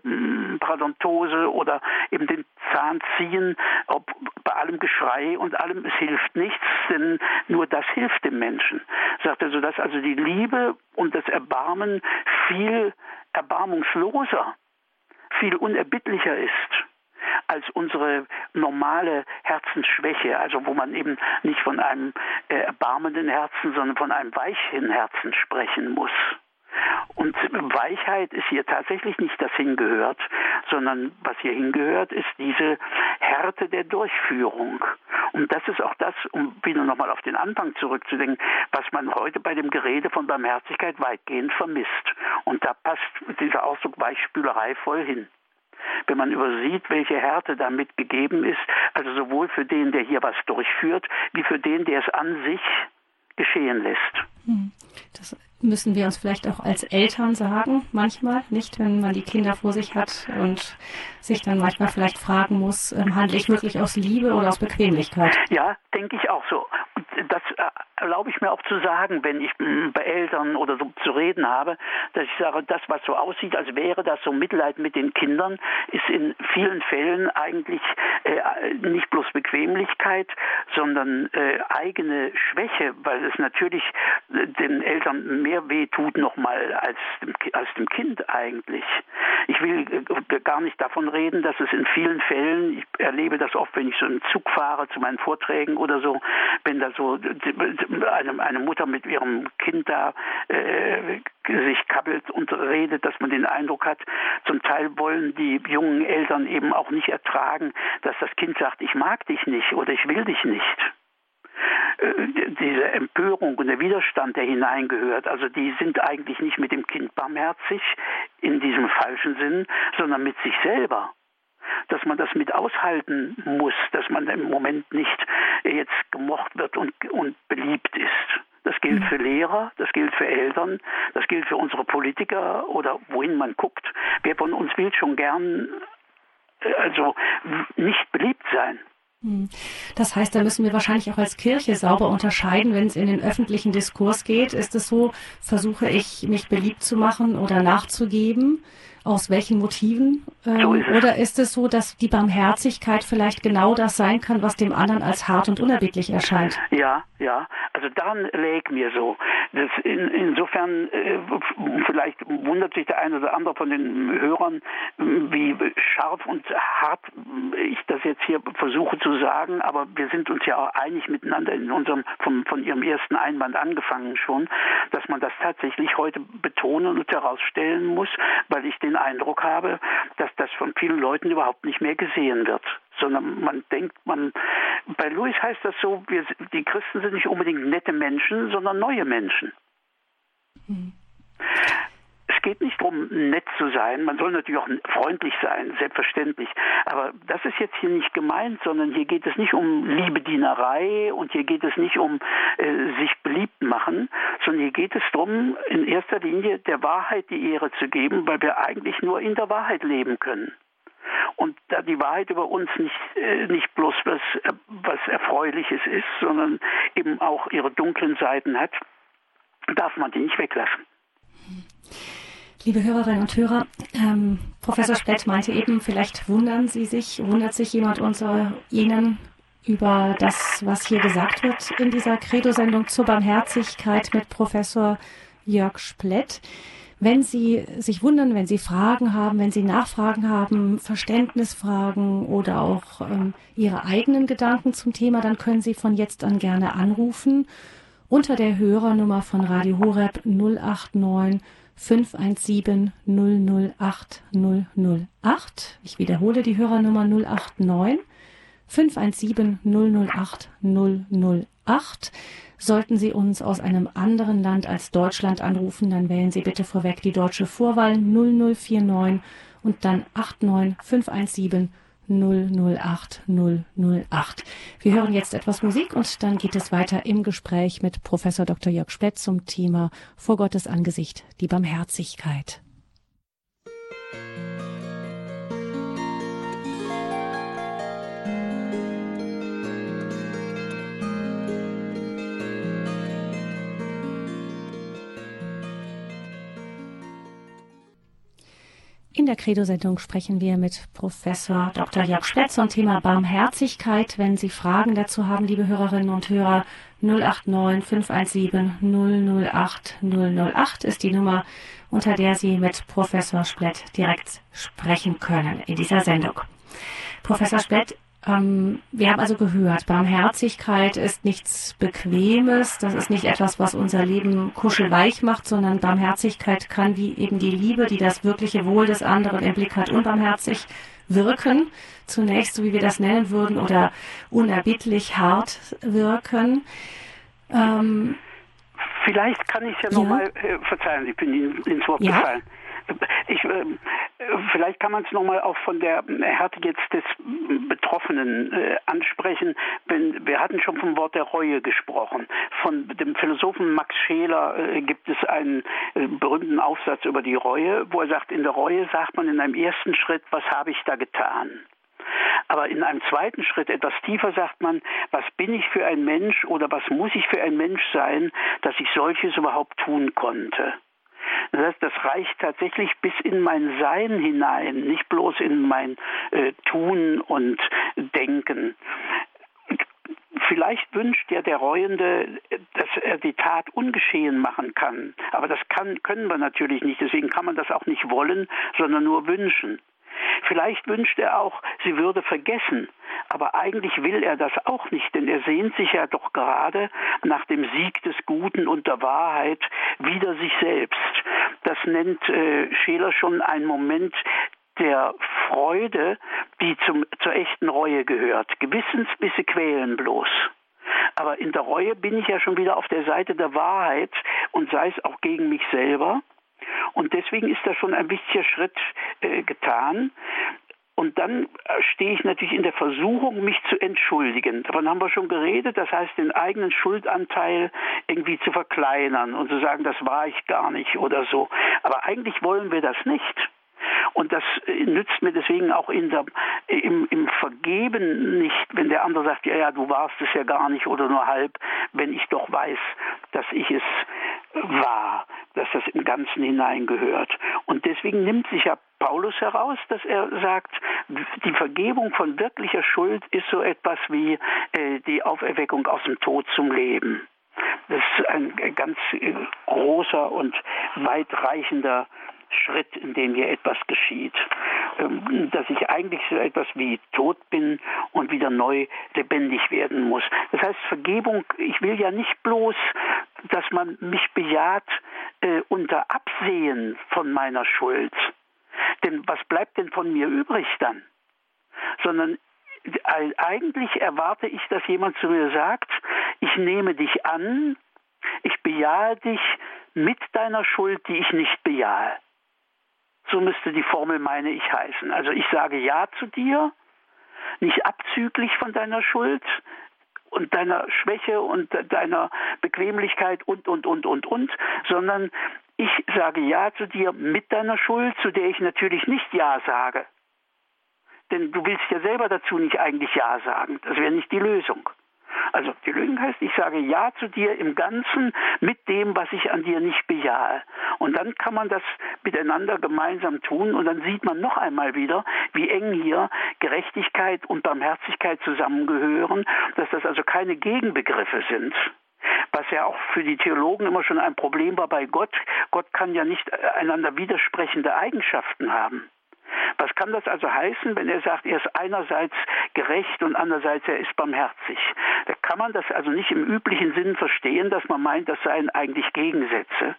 Parodontose oder eben den Zahn ziehen, ob bei allem Geschrei und allem, es hilft nichts, denn nur das hilft dem Menschen. Sagt er, so dass also die Liebe und das Erbarmen viel erbarmungsloser, viel unerbittlicher ist als unsere normale Herzensschwäche, also wo man eben nicht von einem äh, erbarmenden Herzen, sondern von einem weichen Herzen sprechen muss. Und Weichheit ist hier tatsächlich nicht das hingehört, sondern was hier hingehört, ist diese Härte der Durchführung. Und das ist auch das, um wieder nochmal auf den Anfang zurückzudenken, was man heute bei dem Gerede von Barmherzigkeit weitgehend vermisst. Und da passt dieser Ausdruck Weichspülerei voll hin wenn man übersieht, welche Härte damit gegeben ist, also sowohl für den, der hier was durchführt, wie für den, der es an sich geschehen lässt. Hm. Das müssen wir uns vielleicht auch als Eltern sagen, manchmal, nicht, wenn man die Kinder vor sich hat und sich dann manchmal vielleicht fragen muss, ähm, handle ich wirklich aus Liebe oder aus Bequemlichkeit? Ja, denke ich auch so. Und das äh, erlaube ich mir auch zu sagen, wenn ich hm, bei Eltern oder so zu reden habe, dass ich sage, das, was so aussieht, als wäre das so Mitleid mit den Kindern, ist in vielen Fällen eigentlich äh, nicht bloß Bequemlichkeit, sondern äh, eigene Schwäche, weil es natürlich äh, den Eltern mehr weh tut nochmal als dem, als dem Kind eigentlich. Ich will äh, gar nicht davon reden, dass es in vielen Fällen, ich erlebe das oft, wenn ich so im Zug fahre zu meinen Vorträgen oder so, wenn da so eine, eine Mutter mit ihrem Kind da äh, sich kabbelt und redet, dass man den Eindruck hat, zum Teil wollen die jungen Eltern eben auch nicht ertragen, dass das Kind sagt, ich mag dich nicht oder ich will dich nicht diese Empörung und der Widerstand, der hineingehört, also die sind eigentlich nicht mit dem Kind barmherzig in diesem falschen Sinn, sondern mit sich selber dass man das mit aushalten muss, dass man im Moment nicht jetzt gemocht wird und, und beliebt ist. Das gilt mhm. für Lehrer, das gilt für Eltern, das gilt für unsere Politiker oder wohin man guckt. Wer von uns will schon gern äh, also nicht beliebt sein. Mhm. Das heißt, da müssen wir wahrscheinlich auch als Kirche sauber unterscheiden, wenn es in den öffentlichen Diskurs geht. Ist es so, versuche ich mich beliebt zu machen oder nachzugeben? Aus welchen Motiven? Ähm, so ist oder ist es so, dass die Barmherzigkeit vielleicht genau das sein kann, was dem anderen als hart und unerbittlich erscheint? Ja, ja. Also daran lägt mir so. Das in, insofern, äh, vielleicht wundert sich der eine oder andere von den Hörern, wie scharf und hart ich das jetzt hier versuche zu sagen, aber wir sind uns ja auch einig miteinander in unserem, von, von Ihrem ersten Einwand angefangen schon, dass man das tatsächlich heute betonen und herausstellen muss, weil ich den den Eindruck habe, dass das von vielen Leuten überhaupt nicht mehr gesehen wird. Sondern man denkt, man, bei Louis heißt das so, wir, die Christen sind nicht unbedingt nette Menschen, sondern neue Menschen. Mhm es geht nicht darum, nett zu sein. Man soll natürlich auch freundlich sein, selbstverständlich. Aber das ist jetzt hier nicht gemeint, sondern hier geht es nicht um Liebedienerei und hier geht es nicht um äh, sich beliebt machen, sondern hier geht es darum, in erster Linie der Wahrheit die Ehre zu geben, weil wir eigentlich nur in der Wahrheit leben können. Und da die Wahrheit über uns nicht, äh, nicht bloß was, was Erfreuliches ist, sondern eben auch ihre dunklen Seiten hat, darf man die nicht weglassen. Liebe Hörerinnen und Hörer, ähm, Professor Splett meinte eben, vielleicht wundern Sie sich, wundert sich jemand unter Ihnen über das, was hier gesagt wird in dieser Credo-Sendung zur Barmherzigkeit mit Professor Jörg Splett. Wenn Sie sich wundern, wenn Sie Fragen haben, wenn Sie Nachfragen haben, Verständnisfragen oder auch ähm, Ihre eigenen Gedanken zum Thema, dann können Sie von jetzt an gerne anrufen unter der Hörernummer von Radio Horeb 089 517 008 008. Ich wiederhole die Hörernummer 089 517 008 008. Sollten Sie uns aus einem anderen Land als Deutschland anrufen, dann wählen Sie bitte vorweg die deutsche Vorwahl 0049 und dann 89 517 008 008. Wir hören jetzt etwas Musik und dann geht es weiter im Gespräch mit Professor Dr. Jörg Splett zum Thema Vor Gottes Angesicht, die Barmherzigkeit. In der Credo-Sendung sprechen wir mit Professor Dr. Jörg Spett zum Thema Barmherzigkeit. Wenn Sie Fragen dazu haben, liebe Hörerinnen und Hörer, 089 517 008 008 ist die Nummer, unter der Sie mit Professor Splett direkt sprechen können in dieser Sendung. Professor Splett, ähm, wir haben also gehört, Barmherzigkeit ist nichts Bequemes, das ist nicht etwas, was unser Leben kuschelweich macht, sondern Barmherzigkeit kann wie eben die Liebe, die das wirkliche Wohl des anderen im Blick hat, unbarmherzig wirken, zunächst, so wie wir das nennen würden, oder unerbittlich hart wirken. Ähm, Vielleicht kann ich ja, ja. nochmal, äh, verzeihen, ich bin Ihnen ins Wort ja? gefallen. Ich, äh, vielleicht kann man es nochmal auch von der Härte jetzt des Betroffenen äh, ansprechen. Wir hatten schon vom Wort der Reue gesprochen. Von dem Philosophen Max Scheler äh, gibt es einen äh, berühmten Aufsatz über die Reue, wo er sagt, in der Reue sagt man in einem ersten Schritt, was habe ich da getan? Aber in einem zweiten Schritt, etwas tiefer, sagt man, was bin ich für ein Mensch oder was muss ich für ein Mensch sein, dass ich solches überhaupt tun konnte. Das heißt, das reicht tatsächlich bis in mein Sein hinein, nicht bloß in mein äh, Tun und Denken. Vielleicht wünscht ja der Reuende, dass er die Tat ungeschehen machen kann. Aber das kann, können wir natürlich nicht. Deswegen kann man das auch nicht wollen, sondern nur wünschen. Vielleicht wünscht er auch, sie würde vergessen, aber eigentlich will er das auch nicht, denn er sehnt sich ja doch gerade nach dem Sieg des Guten und der Wahrheit wieder sich selbst. Das nennt äh, Scheler schon einen Moment der Freude, die zum, zur echten Reue gehört. Gewissensbisse quälen bloß. Aber in der Reue bin ich ja schon wieder auf der Seite der Wahrheit und sei es auch gegen mich selber. Und deswegen ist da schon ein wichtiger Schritt äh, getan. Und dann äh, stehe ich natürlich in der Versuchung, mich zu entschuldigen. Davon haben wir schon geredet. Das heißt, den eigenen Schuldanteil irgendwie zu verkleinern und zu sagen, das war ich gar nicht oder so. Aber eigentlich wollen wir das nicht. Und das äh, nützt mir deswegen auch der, im, im Vergeben nicht, wenn der andere sagt, ja, ja, du warst es ja gar nicht oder nur halb, wenn ich doch weiß, dass ich es war, dass das im Ganzen hineingehört. Und deswegen nimmt sich ja Paulus heraus, dass er sagt, die Vergebung von wirklicher Schuld ist so etwas wie äh, die Auferweckung aus dem Tod zum Leben. Das ist ein ganz äh, großer und weitreichender Schritt, in dem hier etwas geschieht. Ähm, dass ich eigentlich so etwas wie tot bin und wieder neu lebendig werden muss. Das heißt, Vergebung, ich will ja nicht bloß, dass man mich bejaht äh, unter Absehen von meiner Schuld. Denn was bleibt denn von mir übrig dann? Sondern eigentlich erwarte ich, dass jemand zu mir sagt, ich nehme dich an, ich bejahe dich mit deiner Schuld, die ich nicht bejahe. So müsste die Formel meine ich heißen. Also ich sage Ja zu dir, nicht abzüglich von deiner Schuld und deiner Schwäche und deiner Bequemlichkeit und, und, und, und, und, sondern ich sage Ja zu dir mit deiner Schuld, zu der ich natürlich nicht Ja sage. Denn du willst ja selber dazu nicht eigentlich Ja sagen. Das wäre nicht die Lösung. Also die Lösung heißt, ich sage Ja zu dir im Ganzen mit dem, was ich an dir nicht bejahe. Und dann kann man das miteinander gemeinsam tun und dann sieht man noch einmal wieder, wie eng hier Gerechtigkeit und Barmherzigkeit zusammengehören, dass das also keine Gegenbegriffe sind was ja auch für die Theologen immer schon ein Problem war bei Gott. Gott kann ja nicht einander widersprechende Eigenschaften haben. Was kann das also heißen, wenn er sagt, er ist einerseits gerecht und andererseits er ist barmherzig? Da kann man das also nicht im üblichen Sinn verstehen, dass man meint, das seien eigentlich Gegensätze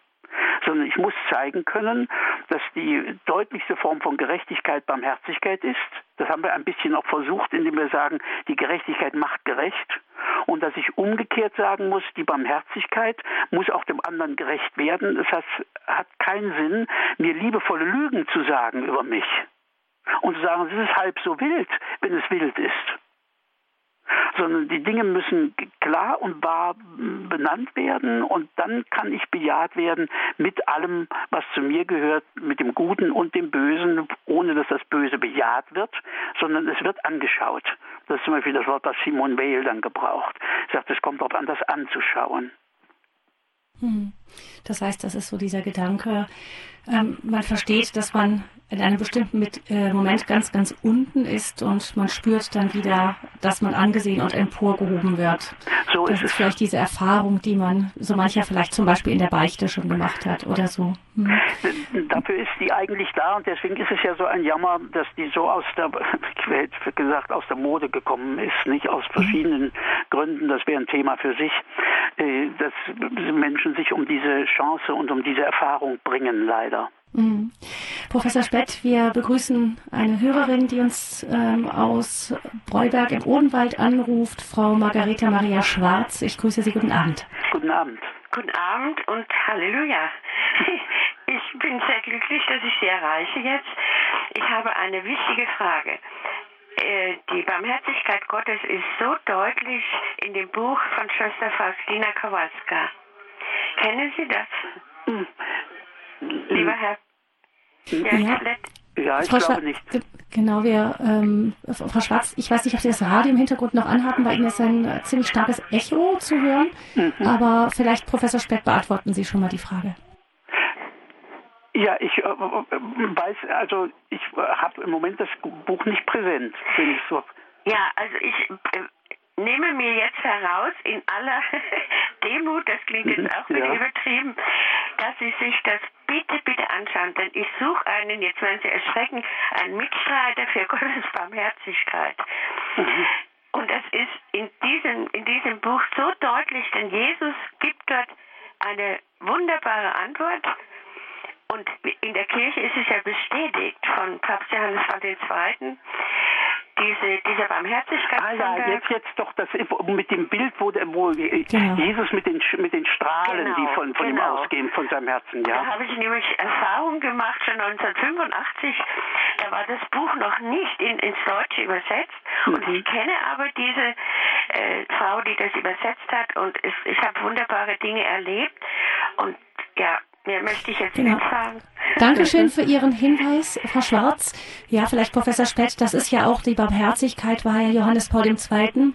sondern ich muss zeigen können, dass die deutlichste Form von Gerechtigkeit Barmherzigkeit ist. Das haben wir ein bisschen auch versucht, indem wir sagen, die Gerechtigkeit macht gerecht. Und dass ich umgekehrt sagen muss, die Barmherzigkeit muss auch dem anderen gerecht werden. Das heißt, hat keinen Sinn, mir liebevolle Lügen zu sagen über mich. Und zu sagen, es ist halb so wild, wenn es wild ist sondern die Dinge müssen klar und wahr benannt werden und dann kann ich bejaht werden mit allem, was zu mir gehört, mit dem Guten und dem Bösen, ohne dass das Böse bejaht wird, sondern es wird angeschaut. Das ist zum Beispiel das Wort, was Simon Weil dann gebraucht. Er sagt, es kommt darauf an, das anzuschauen. Hm. Das heißt, das ist so dieser Gedanke, ähm, man versteht, dass man in einem bestimmten mit, äh, Moment ganz, ganz unten ist und man spürt dann wieder, dass man angesehen und emporgehoben wird. So das ist, ist vielleicht diese Erfahrung, die man so mancher vielleicht zum Beispiel in der Beichte schon gemacht hat oder so. Hm. Dafür ist die eigentlich da und deswegen ist es ja so ein Jammer, dass die so aus der, [laughs] ich gesagt, aus der Mode gekommen ist, nicht aus verschiedenen mhm. Gründen. Das wäre ein Thema für sich, äh, dass Menschen sich um diese Chance und um diese Erfahrung bringen, leider. Mhm. Professor Spett, wir begrüßen eine Hörerin, die uns ähm, aus Breuberg im Odenwald anruft, Frau Margareta Maria Schwarz. Ich grüße Sie. Guten Abend. Guten Abend. Guten Abend und Halleluja. [laughs] Ich bin sehr glücklich, dass ich Sie erreiche jetzt. Ich habe eine wichtige Frage. Äh, die Barmherzigkeit Gottes ist so deutlich in dem Buch von Schwester Faustina Kowalska. Kennen Sie das? Hm. Lieber Herr. Ja, Ja, ich Frau glaube nicht. Ge- Genau, wir, ähm, Frau Schwarz, ich weiß nicht, ob Sie das Radio im Hintergrund noch anhaben. Bei Ihnen ist ein äh, ziemlich starkes Echo zu hören. Mhm. Aber vielleicht, Professor Speck, beantworten Sie schon mal die Frage. Ja, ich äh, äh, weiß, also ich äh, habe im Moment das Buch nicht präsent, wenn ich so. Ja, also ich äh, nehme mir jetzt heraus, in aller [laughs] Demut, das klingt jetzt auch wieder Ja. übertrieben, dass Sie sich das bitte, bitte anschauen, denn ich suche einen, jetzt werden Sie erschrecken, einen Mitstreiter für [laughs] Gottes Barmherzigkeit. Und das ist in diesem, in diesem Buch so deutlich, denn Jesus gibt dort eine wunderbare Antwort. Und in der Kirche ist es ja bestätigt von Papst Johannes Paul II., diese, dieser Barmherzigkeit. Ah ja, jetzt jetzt doch das mit dem Bild, wo, der, wo Genau. Jesus mit den Sch- mit den Strahlen, Genau, die von, von ihm genau. ausgehen, von seinem Herzen, Da ja. habe ich nämlich Erfahrung gemacht, schon 1985. Da war das Buch noch nicht in, ins Deutsche übersetzt. Und Mhm. ich kenne aber diese äh, Frau, die das übersetzt hat. Und es, ich habe wunderbare Dinge erlebt. Und ja, mehr möchte ich jetzt Genau. nicht sagen. Dankeschön [laughs] für Ihren Hinweis, Frau Schwarz. Ja, vielleicht Professor Spett, das ist ja auch die Barmherzigkeit, war ja Johannes Paul II.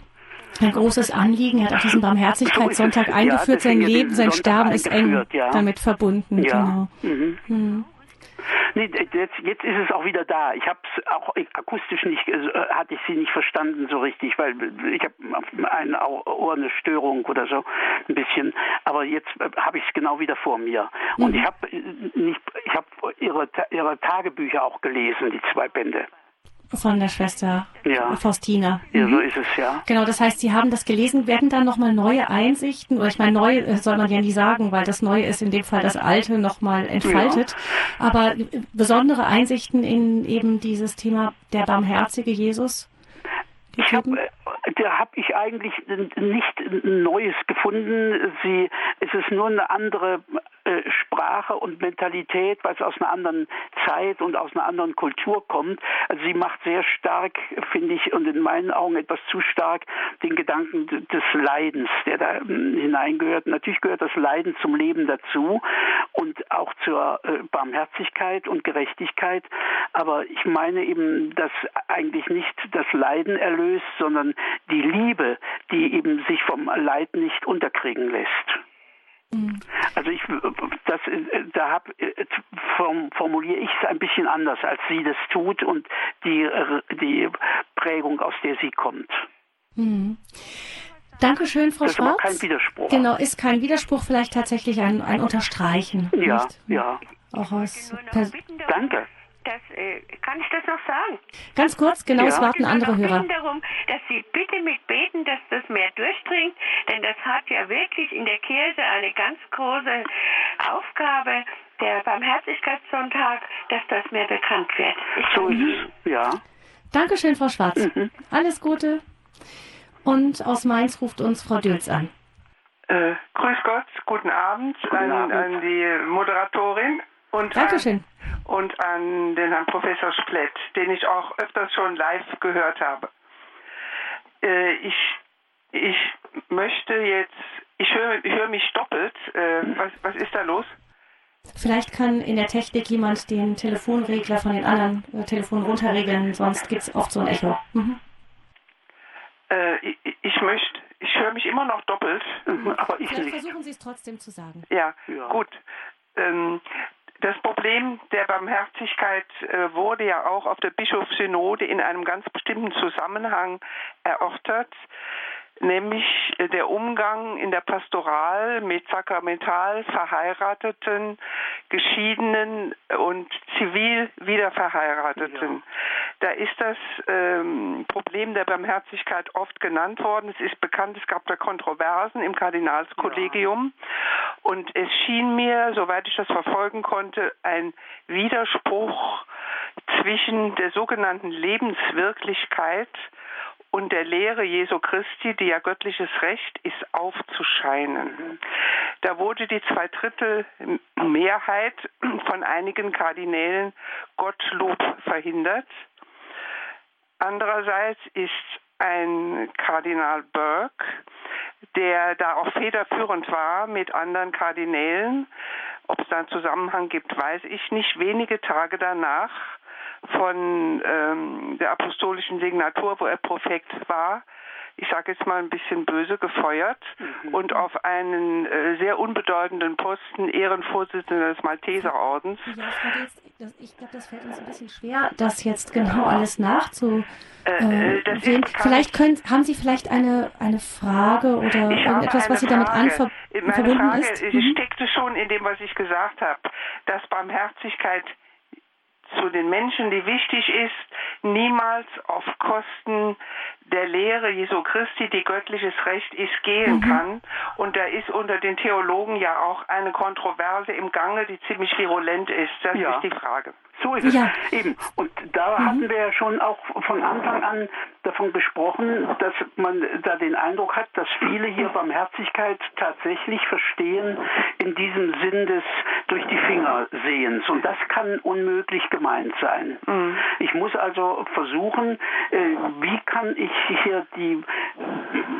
Ein großes Anliegen. Er hat auch diesen Barmherzigkeitssonntag es. [laughs] Ja, eingeführt. Sein Leben, sein Sterben ist eng eingeführt, ja. damit verbunden. Ja. Genau. Mhm. Nee, jetzt, jetzt ist es auch wieder da. Ich habe es auch akustisch nicht, äh, hatte ich sie nicht verstanden so richtig, weil ich habe eine Au- Ohr eine Störung oder so ein bisschen. Aber jetzt äh, habe ich es genau wieder vor mir. Und ich habe äh, nicht, ich habe ihre ihre Tagebücher auch gelesen, die zwei Bände. Von der Schwester Ja. Faustina. Ja, so ist es ja. Genau, das heißt, Sie haben das gelesen, werden dann nochmal neue Einsichten, oder ich meine, neu äh, soll man ja nie sagen, weil das Neue ist in dem Fall das Alte nochmal entfaltet, aber äh, besondere Einsichten in eben dieses Thema der barmherzige Jesus Ich hab, äh, da habe ich eigentlich nicht Neues gefunden. Sie, es ist nur eine andere Sprache und Mentalität, weil es aus einer anderen Zeit und aus einer anderen Kultur kommt. Also sie macht sehr stark, finde ich, und in meinen Augen etwas zu stark den Gedanken des Leidens, der da ähm, hineingehört. Natürlich gehört das Leiden zum Leben dazu und auch zur äh, Barmherzigkeit und Gerechtigkeit. Aber ich meine eben, dass eigentlich nicht das Leiden erlöst, sondern die Liebe, die eben sich vom Leid nicht unterkriegen lässt. Also ich, das, da hab, form, formuliere ich es ein bisschen anders, als sie das tut und die, die Prägung, aus der sie kommt. Dankeschön, Frau Das ist aber Schwarz. kein Widerspruch. Genau, ist kein Widerspruch, vielleicht tatsächlich ein, ein Unterstreichen. Ja, nicht? ja. Auch aus Danke. Dass, äh, kann ich das noch sagen? Ganz kurz, genau, Ja. es warten andere Hörer. bitten darum, dass Sie bitte mitbeten, dass das mehr durchdringt, denn das hat ja wirklich in der Kirche eine ganz große Aufgabe, der Barmherzigkeitssonntag, dass das mehr bekannt wird. Ich So danke ist es. Ja. Dankeschön, Frau Schwarz. Mhm. Alles Gute. Und aus Mainz ruft uns Frau Dülz an. Äh, grüß Gott, guten Abend, an, Abend. an die Moderatorin und Dankeschön. Und an den Herrn Professor Splett, den ich auch öfters schon live gehört habe. Äh, ich, ich möchte jetzt, ich höre ich höre mich doppelt. Äh, was, was ist da los? Vielleicht kann in der Technik jemand den Telefonregler von den anderen äh, Telefonen runterregeln, sonst gibt es oft so ein Echo. Mhm. Äh, ich, ich möchte, ich höre mich immer noch doppelt. Mhm, [laughs] Aber ich Vielleicht nicht. versuchen Sie es trotzdem zu sagen. Ja, Ja. gut. Ähm, das Problem der Barmherzigkeit äh, wurde ja auch auf der Bischofssynode in einem ganz bestimmten Zusammenhang erörtert, nämlich äh, der Umgang in der Pastoral mit sakramental verheirateten, geschiedenen und zivil wiederverheirateten. Da ist das ähm, Problem der Barmherzigkeit oft genannt worden. Es ist bekannt, es gab da Kontroversen im Kardinalskollegium. Und es schien mir, soweit ich das verfolgen konnte, ein Widerspruch zwischen der sogenannten Lebenswirklichkeit und der Lehre Jesu Christi, die ja göttliches Recht ist, aufzuscheinen. Da wurde die Zweidrittelmehrheit von einigen Kardinälen Gottlob verhindert. Andererseits ist ein Kardinal Burke, der da auch federführend war mit anderen Kardinälen. Ob es da einen Zusammenhang gibt, weiß ich nicht. Wenige Tage danach von ähm, der apostolischen Signatur, wo er Prophet war, ich sage jetzt mal ein bisschen böse, gefeuert mhm. und auf einen äh, sehr unbedeutenden Posten Ehrenvorsitzender des Malteserordens. Ja, ich glaube, das fällt uns ein bisschen schwer, das jetzt genau alles nachzusehen. Äh, äh, vielleicht können, haben Sie vielleicht eine, eine Frage oder irgendetwas, was Sie damit anver verbunden Frage ist? Mhm. steckte schon in dem, was ich gesagt habe, dass Barmherzigkeit zu den Menschen, die wichtig ist, niemals auf Kosten der Lehre Jesu Christi, die göttliches Recht ist, gehen mhm. kann. Und da ist unter den Theologen ja auch eine Kontroverse im Gange, die ziemlich virulent ist. Das ja. ist die Frage. So ist ja. es eben. Und da mhm. hatten wir ja schon auch von Anfang an davon gesprochen, dass man da den Eindruck hat, dass viele hier Barmherzigkeit tatsächlich verstehen in diesem Sinn des durch die Finger sehens. Und das kann unmöglich gemeint sein. Mhm. Ich muss also versuchen, äh, wie kann ich hier die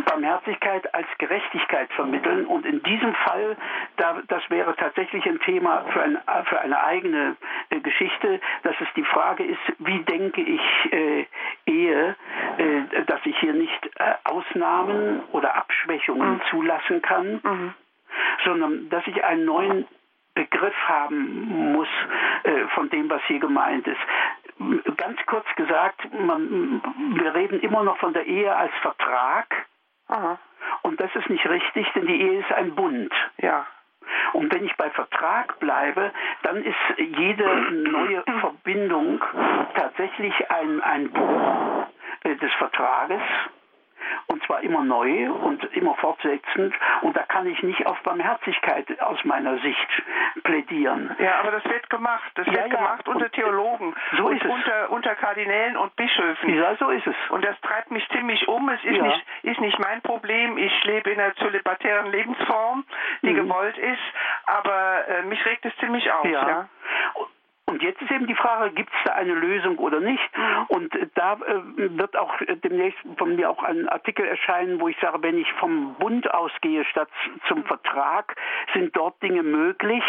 Barmherzigkeit als Gerechtigkeit vermitteln. Und in diesem Fall, da, das wäre tatsächlich ein Thema für, ein, für eine eigene äh, Geschichte, dass es die Frage ist, wie denke ich äh, Ehe, äh, dass ich hier nicht äh, Ausnahmen oder Abschwächungen mhm. zulassen kann, mhm. sondern dass ich einen neuen Begriff haben muss äh, von dem, was hier gemeint ist. Ganz kurz gesagt, man, wir reden immer noch von der Ehe als Vertrag. Aha. Und das ist nicht richtig, denn die Ehe ist ein Bund. Ja. Und wenn ich bei Vertrag bleibe, dann ist jede neue Verbindung tatsächlich ein, ein Bruch äh, des Vertrages und zwar immer neu und immer fortsetzend und da kann ich nicht auf Barmherzigkeit aus meiner Sicht plädieren. Ja, aber das wird gemacht. Das ja, wird ja. gemacht unter Theologen so und unter, unter Kardinälen und Bischöfen. Ja, so ist es. Und das treibt mich ziemlich um. Es ist, ja. nicht, ist nicht mein Problem. Ich lebe in einer zölibatären Lebensform, die mhm. gewollt ist, aber äh, mich regt es ziemlich auf. Ja. Und jetzt ist eben die Frage, gibt es da eine Lösung oder nicht? Und da äh, wird auch demnächst von mir auch ein Artikel erscheinen, wo ich sage, wenn ich vom Bund ausgehe statt zum Vertrag, sind dort Dinge möglich,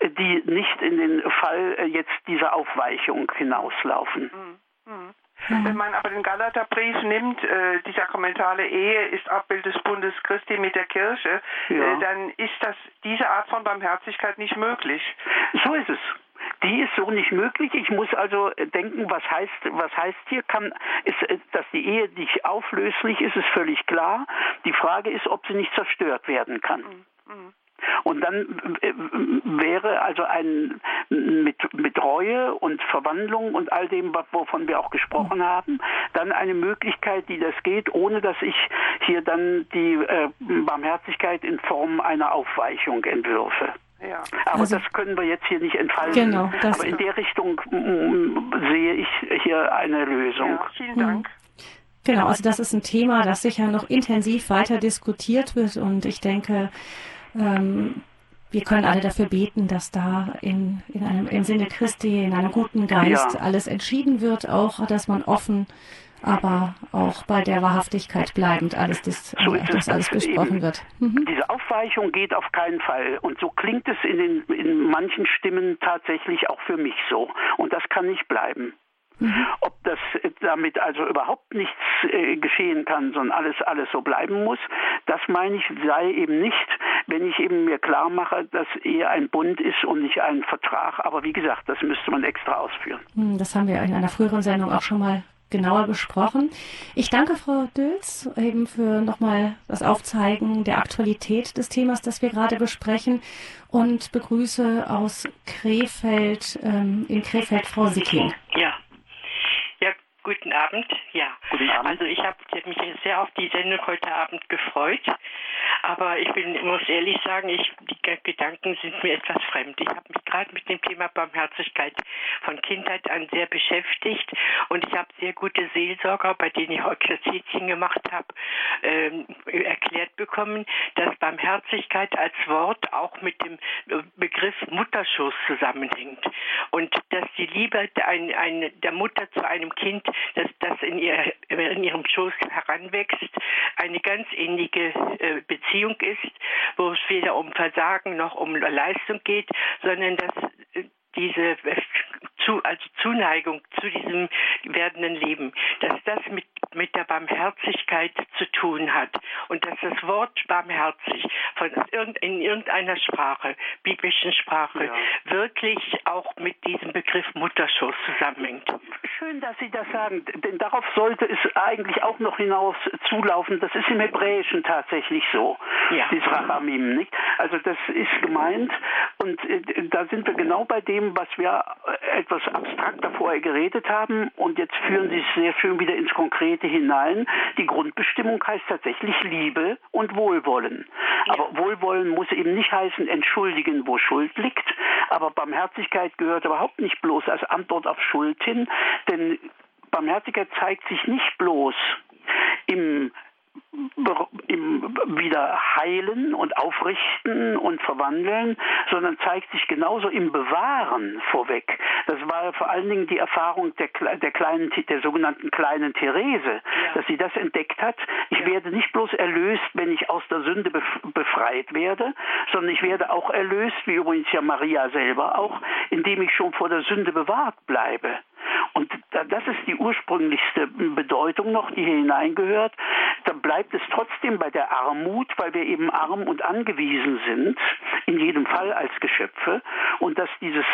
äh, die nicht in den Fall äh, jetzt dieser Aufweichung hinauslaufen. Mhm. Mhm. Wenn man aber den Galaterbrief nimmt, äh, die sakramentale Ehe ist Abbild des Bundes Christi mit der Kirche, ja. äh, dann ist das diese Art von Barmherzigkeit nicht möglich. So ist es die ist so nicht möglich. Ich muss also denken, was heißt, was heißt hier, kann, ist, dass die Ehe nicht auflöslich ist, ist völlig klar. Die Frage ist, ob sie nicht zerstört werden kann. Mhm. Und dann äh, wäre also ein mit, mit Reue und Verwandlung und all dem, wovon wir auch gesprochen haben, dann eine Möglichkeit, die das geht, ohne dass ich hier dann die äh, Barmherzigkeit in Form einer Aufweichung entwürfe. Ja. Aber also, das können wir jetzt hier nicht entfalten. Genau, Aber in der Richtung sehe ich hier eine Lösung. Ja, vielen Dank. Genau, also das ist ein Thema, das sicher noch intensiv weiter diskutiert wird und ich denke, ähm, wir können alle dafür beten, dass da in, in einem, im Sinne Christi, in einem guten Geist ja. alles entschieden wird, auch, dass man offen aber auch bei der Wahrhaftigkeit bleibend alles, das, so das alles besprochen wird. Mhm. Diese Aufweichung geht auf keinen Fall. Und so klingt es in, den, in manchen Stimmen tatsächlich auch für mich so. Und das kann nicht bleiben. Mhm. Ob das damit also überhaupt nichts äh, geschehen kann, sondern alles, alles so bleiben muss, das meine ich, sei eben nicht, wenn ich eben mir klar mache, dass eher ein Bund ist und nicht ein Vertrag. Aber wie gesagt, das müsste man extra ausführen. Hm, das haben wir in einer früheren Sendung auch schon mal genauer besprochen. Ich danke Frau Dülz eben für nochmal das Aufzeigen der Aktualität des Themas, das wir gerade besprechen und begrüße aus Krefeld, ähm, in Krefeld Frau Sicking. Ja. Ja, guten Abend. Ja. Guten Abend. Also ich habe mich sehr auf die Sendung heute Abend gefreut. Aber ich bin, muss ehrlich sagen, ich, Gedanken sind mir etwas fremd. Ich habe mich gerade mit dem Thema Barmherzigkeit von Kindheit an sehr beschäftigt und ich habe sehr gute Seelsorger, bei denen ich auch Exerzitien gemacht habe, ähm, erklärt bekommen, dass Barmherzigkeit als Wort auch mit dem Begriff Mutterschuss zusammenhängt und dass die Liebe ein, ein, der Mutter zu einem Kind, dass das in, ihr, in ihrem Schoß heranwächst, eine ganz ähnliche äh, Beziehung ist, wo es weder um Versagen noch um Leistung geht, sondern dass äh, diese zu, also Zuneigung zu diesem werdenden Leben, dass das mit, mit der Barmherzigkeit zu tun hat und dass das Wort barmherzig von in irgendeiner Sprache, biblischen Sprache, ja. wirklich auch mit diesem Begriff Mutterschoß zusammenhängt. Schön, dass Sie das sagen, denn darauf sollte es eigentlich auch noch hinaus zulaufen. Das ist im Hebräischen tatsächlich so, ja. dieses Rachamim, nicht? Also das ist gemeint und äh, da sind wir genau bei dem, was wir etwas abstrakter vorher geredet haben und jetzt führen Sie es sehr schön wieder ins Konkrete hinein. Die Grundbestimmung heißt tatsächlich Liebe und Wohlwollen. Ja. Aber Wohlwollen muss eben nicht heißen entschuldigen, wo Schuld liegt, aber Barmherzigkeit gehört überhaupt nicht bloß als Antwort auf Schuld hin, denn Barmherzigkeit zeigt sich nicht bloß im wieder heilen und aufrichten und verwandeln, sondern zeigt sich genauso im Bewahren vorweg. Das war vor allen Dingen die Erfahrung der, der kleinen, der sogenannten kleinen Therese, ja. dass sie das entdeckt hat. Ich ja. werde nicht bloß erlöst, wenn ich aus der Sünde befreit werde, sondern ich werde auch erlöst, wie übrigens ja Maria selber auch, indem ich schon vor der Sünde bewahrt bleibe. Und das ist die ursprünglichste Bedeutung noch, die hier hineingehört. Dann bleibt es trotzdem bei der Armut, weil wir eben arm und angewiesen sind, in jedem Fall als Geschöpfe. Und dass dieses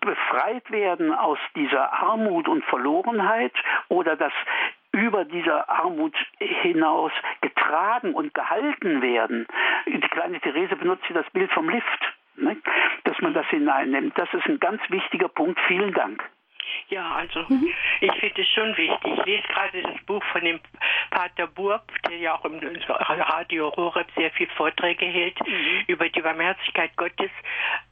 befreit werden aus dieser Armut und Verlorenheit oder das über dieser Armut hinaus getragen und gehalten werden. Die kleine Therese benutzt hier das Bild vom Lift, ne? dass man das hineinnimmt. Das ist ein ganz wichtiger Punkt. Vielen Dank. Ja, also mhm. ich finde es schon wichtig. Ich lese gerade das Buch von dem Pater Burb, der ja auch im Radio Horeb sehr viele Vorträge hält mhm. über die Barmherzigkeit Gottes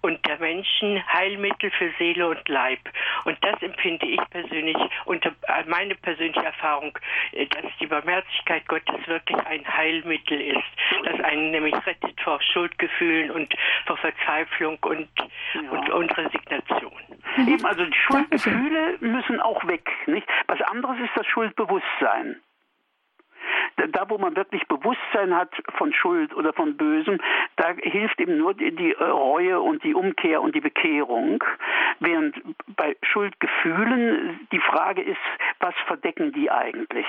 und der Menschen, Heilmittel für Seele und Leib. Und das empfinde ich persönlich unter äh, meine persönliche Erfahrung, äh, dass die Barmherzigkeit Gottes wirklich ein Heilmittel ist, das einen nämlich rettet vor Schuldgefühlen und vor Verzweiflung und, ja. und, und Resignation. Mhm. Eben, also die Schuldgefühle müssen auch weg. Nicht? Was anderes ist das Schuldbewusstsein. Da, wo man wirklich Bewusstsein hat von Schuld oder von Bösem, da hilft eben nur die, die Reue und die Umkehr und die Bekehrung. Während bei Schuldgefühlen die Frage ist, was verdecken die eigentlich?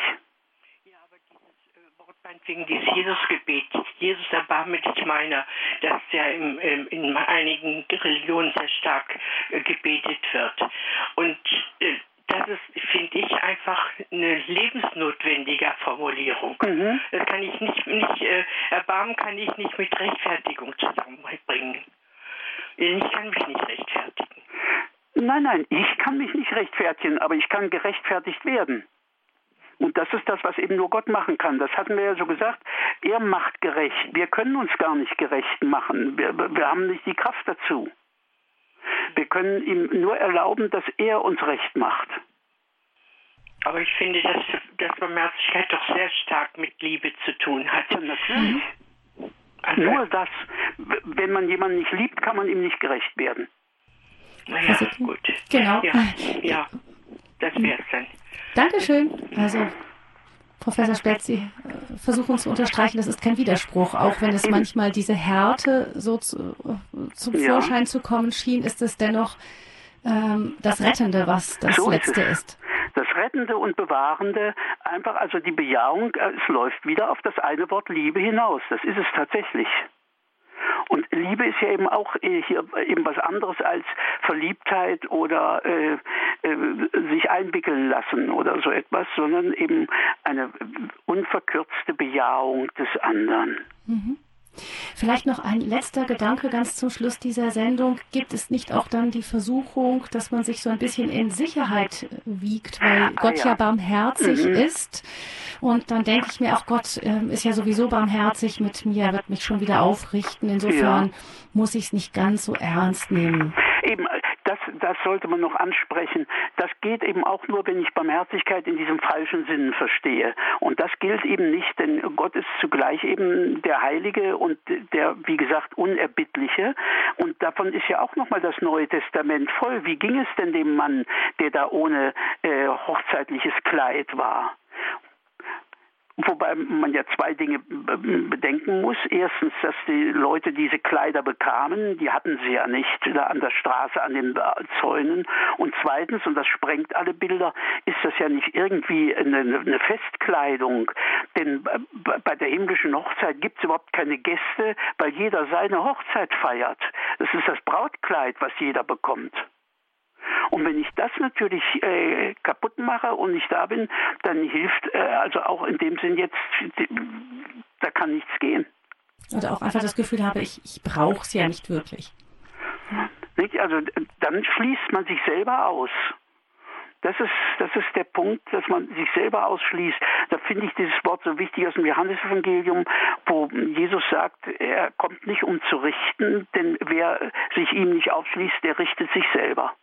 Meinetwegen dieses Jesusgebet, Jesus erbarme dich meiner, das ja im, im, in einigen Religionen sehr stark äh, gebetet wird. Und äh, das ist, finde ich, einfach eine lebensnotwendige Formulierung. Mhm. Das kann ich nicht, nicht äh, erbarmen kann ich nicht mit Rechtfertigung zusammenbringen. Ich kann mich nicht rechtfertigen. Nein, nein, ich kann mich nicht rechtfertigen, aber ich kann gerechtfertigt werden. Und das ist das, was eben nur Gott machen kann. Das hatten wir ja so gesagt. Er macht gerecht. Wir können uns gar nicht gerecht machen. Wir, wir haben nicht die Kraft dazu. Wir können ihm nur erlauben, dass er uns recht macht. Aber ich finde, dass, dass Barmherzigkeit doch sehr stark mit Liebe zu tun hat. Ja, natürlich. Also, nur das. Wenn man jemanden nicht liebt, kann man ihm nicht gerecht werden. Na ja, also, gut. Genau. Ja, ja das wäre es dann. Dankeschön. Also Professor Sperz, Sie äh, versuchen zu unterstreichen, das ist kein Widerspruch. Auch wenn es manchmal diese Härte so zu, zum ja. Vorschein zu kommen schien, ist es dennoch ähm, das Rettende, was das so Letzte ist, ist. Das Rettende und Bewahrende, einfach also die Bejahung, äh, es läuft wieder auf das eine Wort Liebe hinaus. Das ist es tatsächlich. Liebe ist ja eben auch äh, hier eben was anderes als Verliebtheit oder äh, äh, sich einwickeln lassen oder so etwas, sondern eben eine unverkürzte Bejahung des anderen. Mhm. Vielleicht noch ein letzter Gedanke ganz zum Schluss dieser Sendung. Gibt es nicht auch dann die Versuchung, dass man sich so ein bisschen in Sicherheit wiegt, weil ah, Gott ja. barmherzig mhm. ist? Und dann denke ich mir, auch Gott äh, ist ja sowieso barmherzig mit mir, er wird mich schon wieder aufrichten. Insofern ja. muss ich es nicht ganz so ernst nehmen. Eben, das, sollte man noch ansprechen. Das geht eben auch nur, wenn ich Barmherzigkeit in diesem falschen Sinn verstehe. Und das gilt eben nicht, denn Gott ist zugleich eben der Heilige und der, wie gesagt, Unerbittliche. Und davon ist ja auch nochmal das Neue Testament voll. Wie ging es denn dem Mann, der da ohne äh, hochzeitliches Kleid war? Wobei man ja zwei Dinge bedenken muss. Erstens, dass die Leute diese Kleider bekamen, die hatten sie ja nicht da an der Straße, an den Zäunen. Und zweitens, und das sprengt alle Bilder, ist das ja nicht irgendwie eine, Festkleidung. Denn bei der himmlischen Hochzeit gibt es überhaupt keine Gäste, weil jeder seine Hochzeit feiert. Das ist das Brautkleid, was jeder bekommt. Und wenn ich das natürlich äh, kaputt mache und nicht da bin, dann hilft äh, also auch in dem Sinn jetzt, da kann nichts gehen. Oder auch einfach das Gefühl habe, ich, ich brauche es ja nicht wirklich. Nicht? Also dann schließt man sich selber aus. Das ist, das ist der Punkt, dass man sich selber ausschließt. Da finde ich dieses Wort so wichtig aus dem Johannesevangelium, wo Jesus sagt, er kommt nicht um zu richten, denn wer sich ihm nicht aufschließt, der richtet sich selber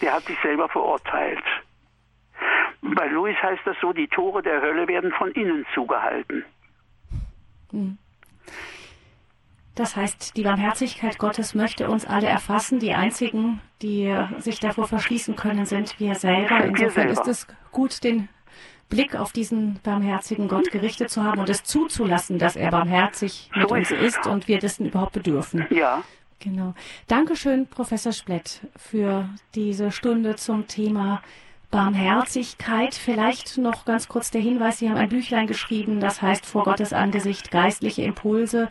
der hat sich selber verurteilt. Bei Louis heißt das so, die Tore der Hölle werden von innen zugehalten. Hm. Das heißt, die Barmherzigkeit Gottes möchte uns alle erfassen. Die einzigen, die sich davor verschließen können, sind wir selber. Insofern ist es gut, den Blick auf diesen barmherzigen Gott gerichtet zu haben und es zuzulassen, dass er barmherzig mit uns ist und wir dessen überhaupt bedürfen. Ja. Genau. Dankeschön, Professor Splett, für diese Stunde zum Thema Barmherzigkeit. Vielleicht noch ganz kurz der Hinweis, Sie haben ein Büchlein geschrieben, das heißt Vor Gottes Angesicht geistliche Impulse.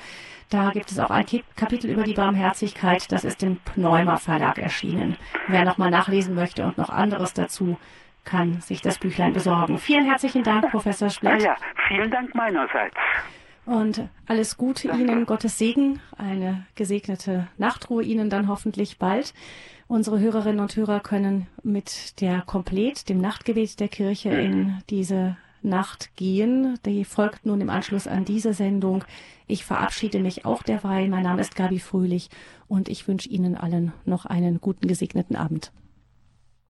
Da gibt es auch ein Kapitel über die Barmherzigkeit. Das ist im Pneuma Verlag erschienen. Wer nochmal nachlesen möchte und noch anderes dazu, kann sich das Büchlein besorgen. Vielen herzlichen Dank, Professor Splett. Ja, ja, vielen Dank meinerseits. Und alles Gute. Ihnen, Gottes Segen, eine gesegnete Nachtruhe Ihnen dann hoffentlich bald. Unsere Hörerinnen und Hörer können mit der Komplett, dem Nachtgebet der Kirche in diese Nacht gehen. Die folgt nun im Anschluss an diese Sendung. Ich verabschiede mich auch derweil. Mein Name ist Gabi Fröhlich und ich wünsche Ihnen allen noch einen guten gesegneten Abend.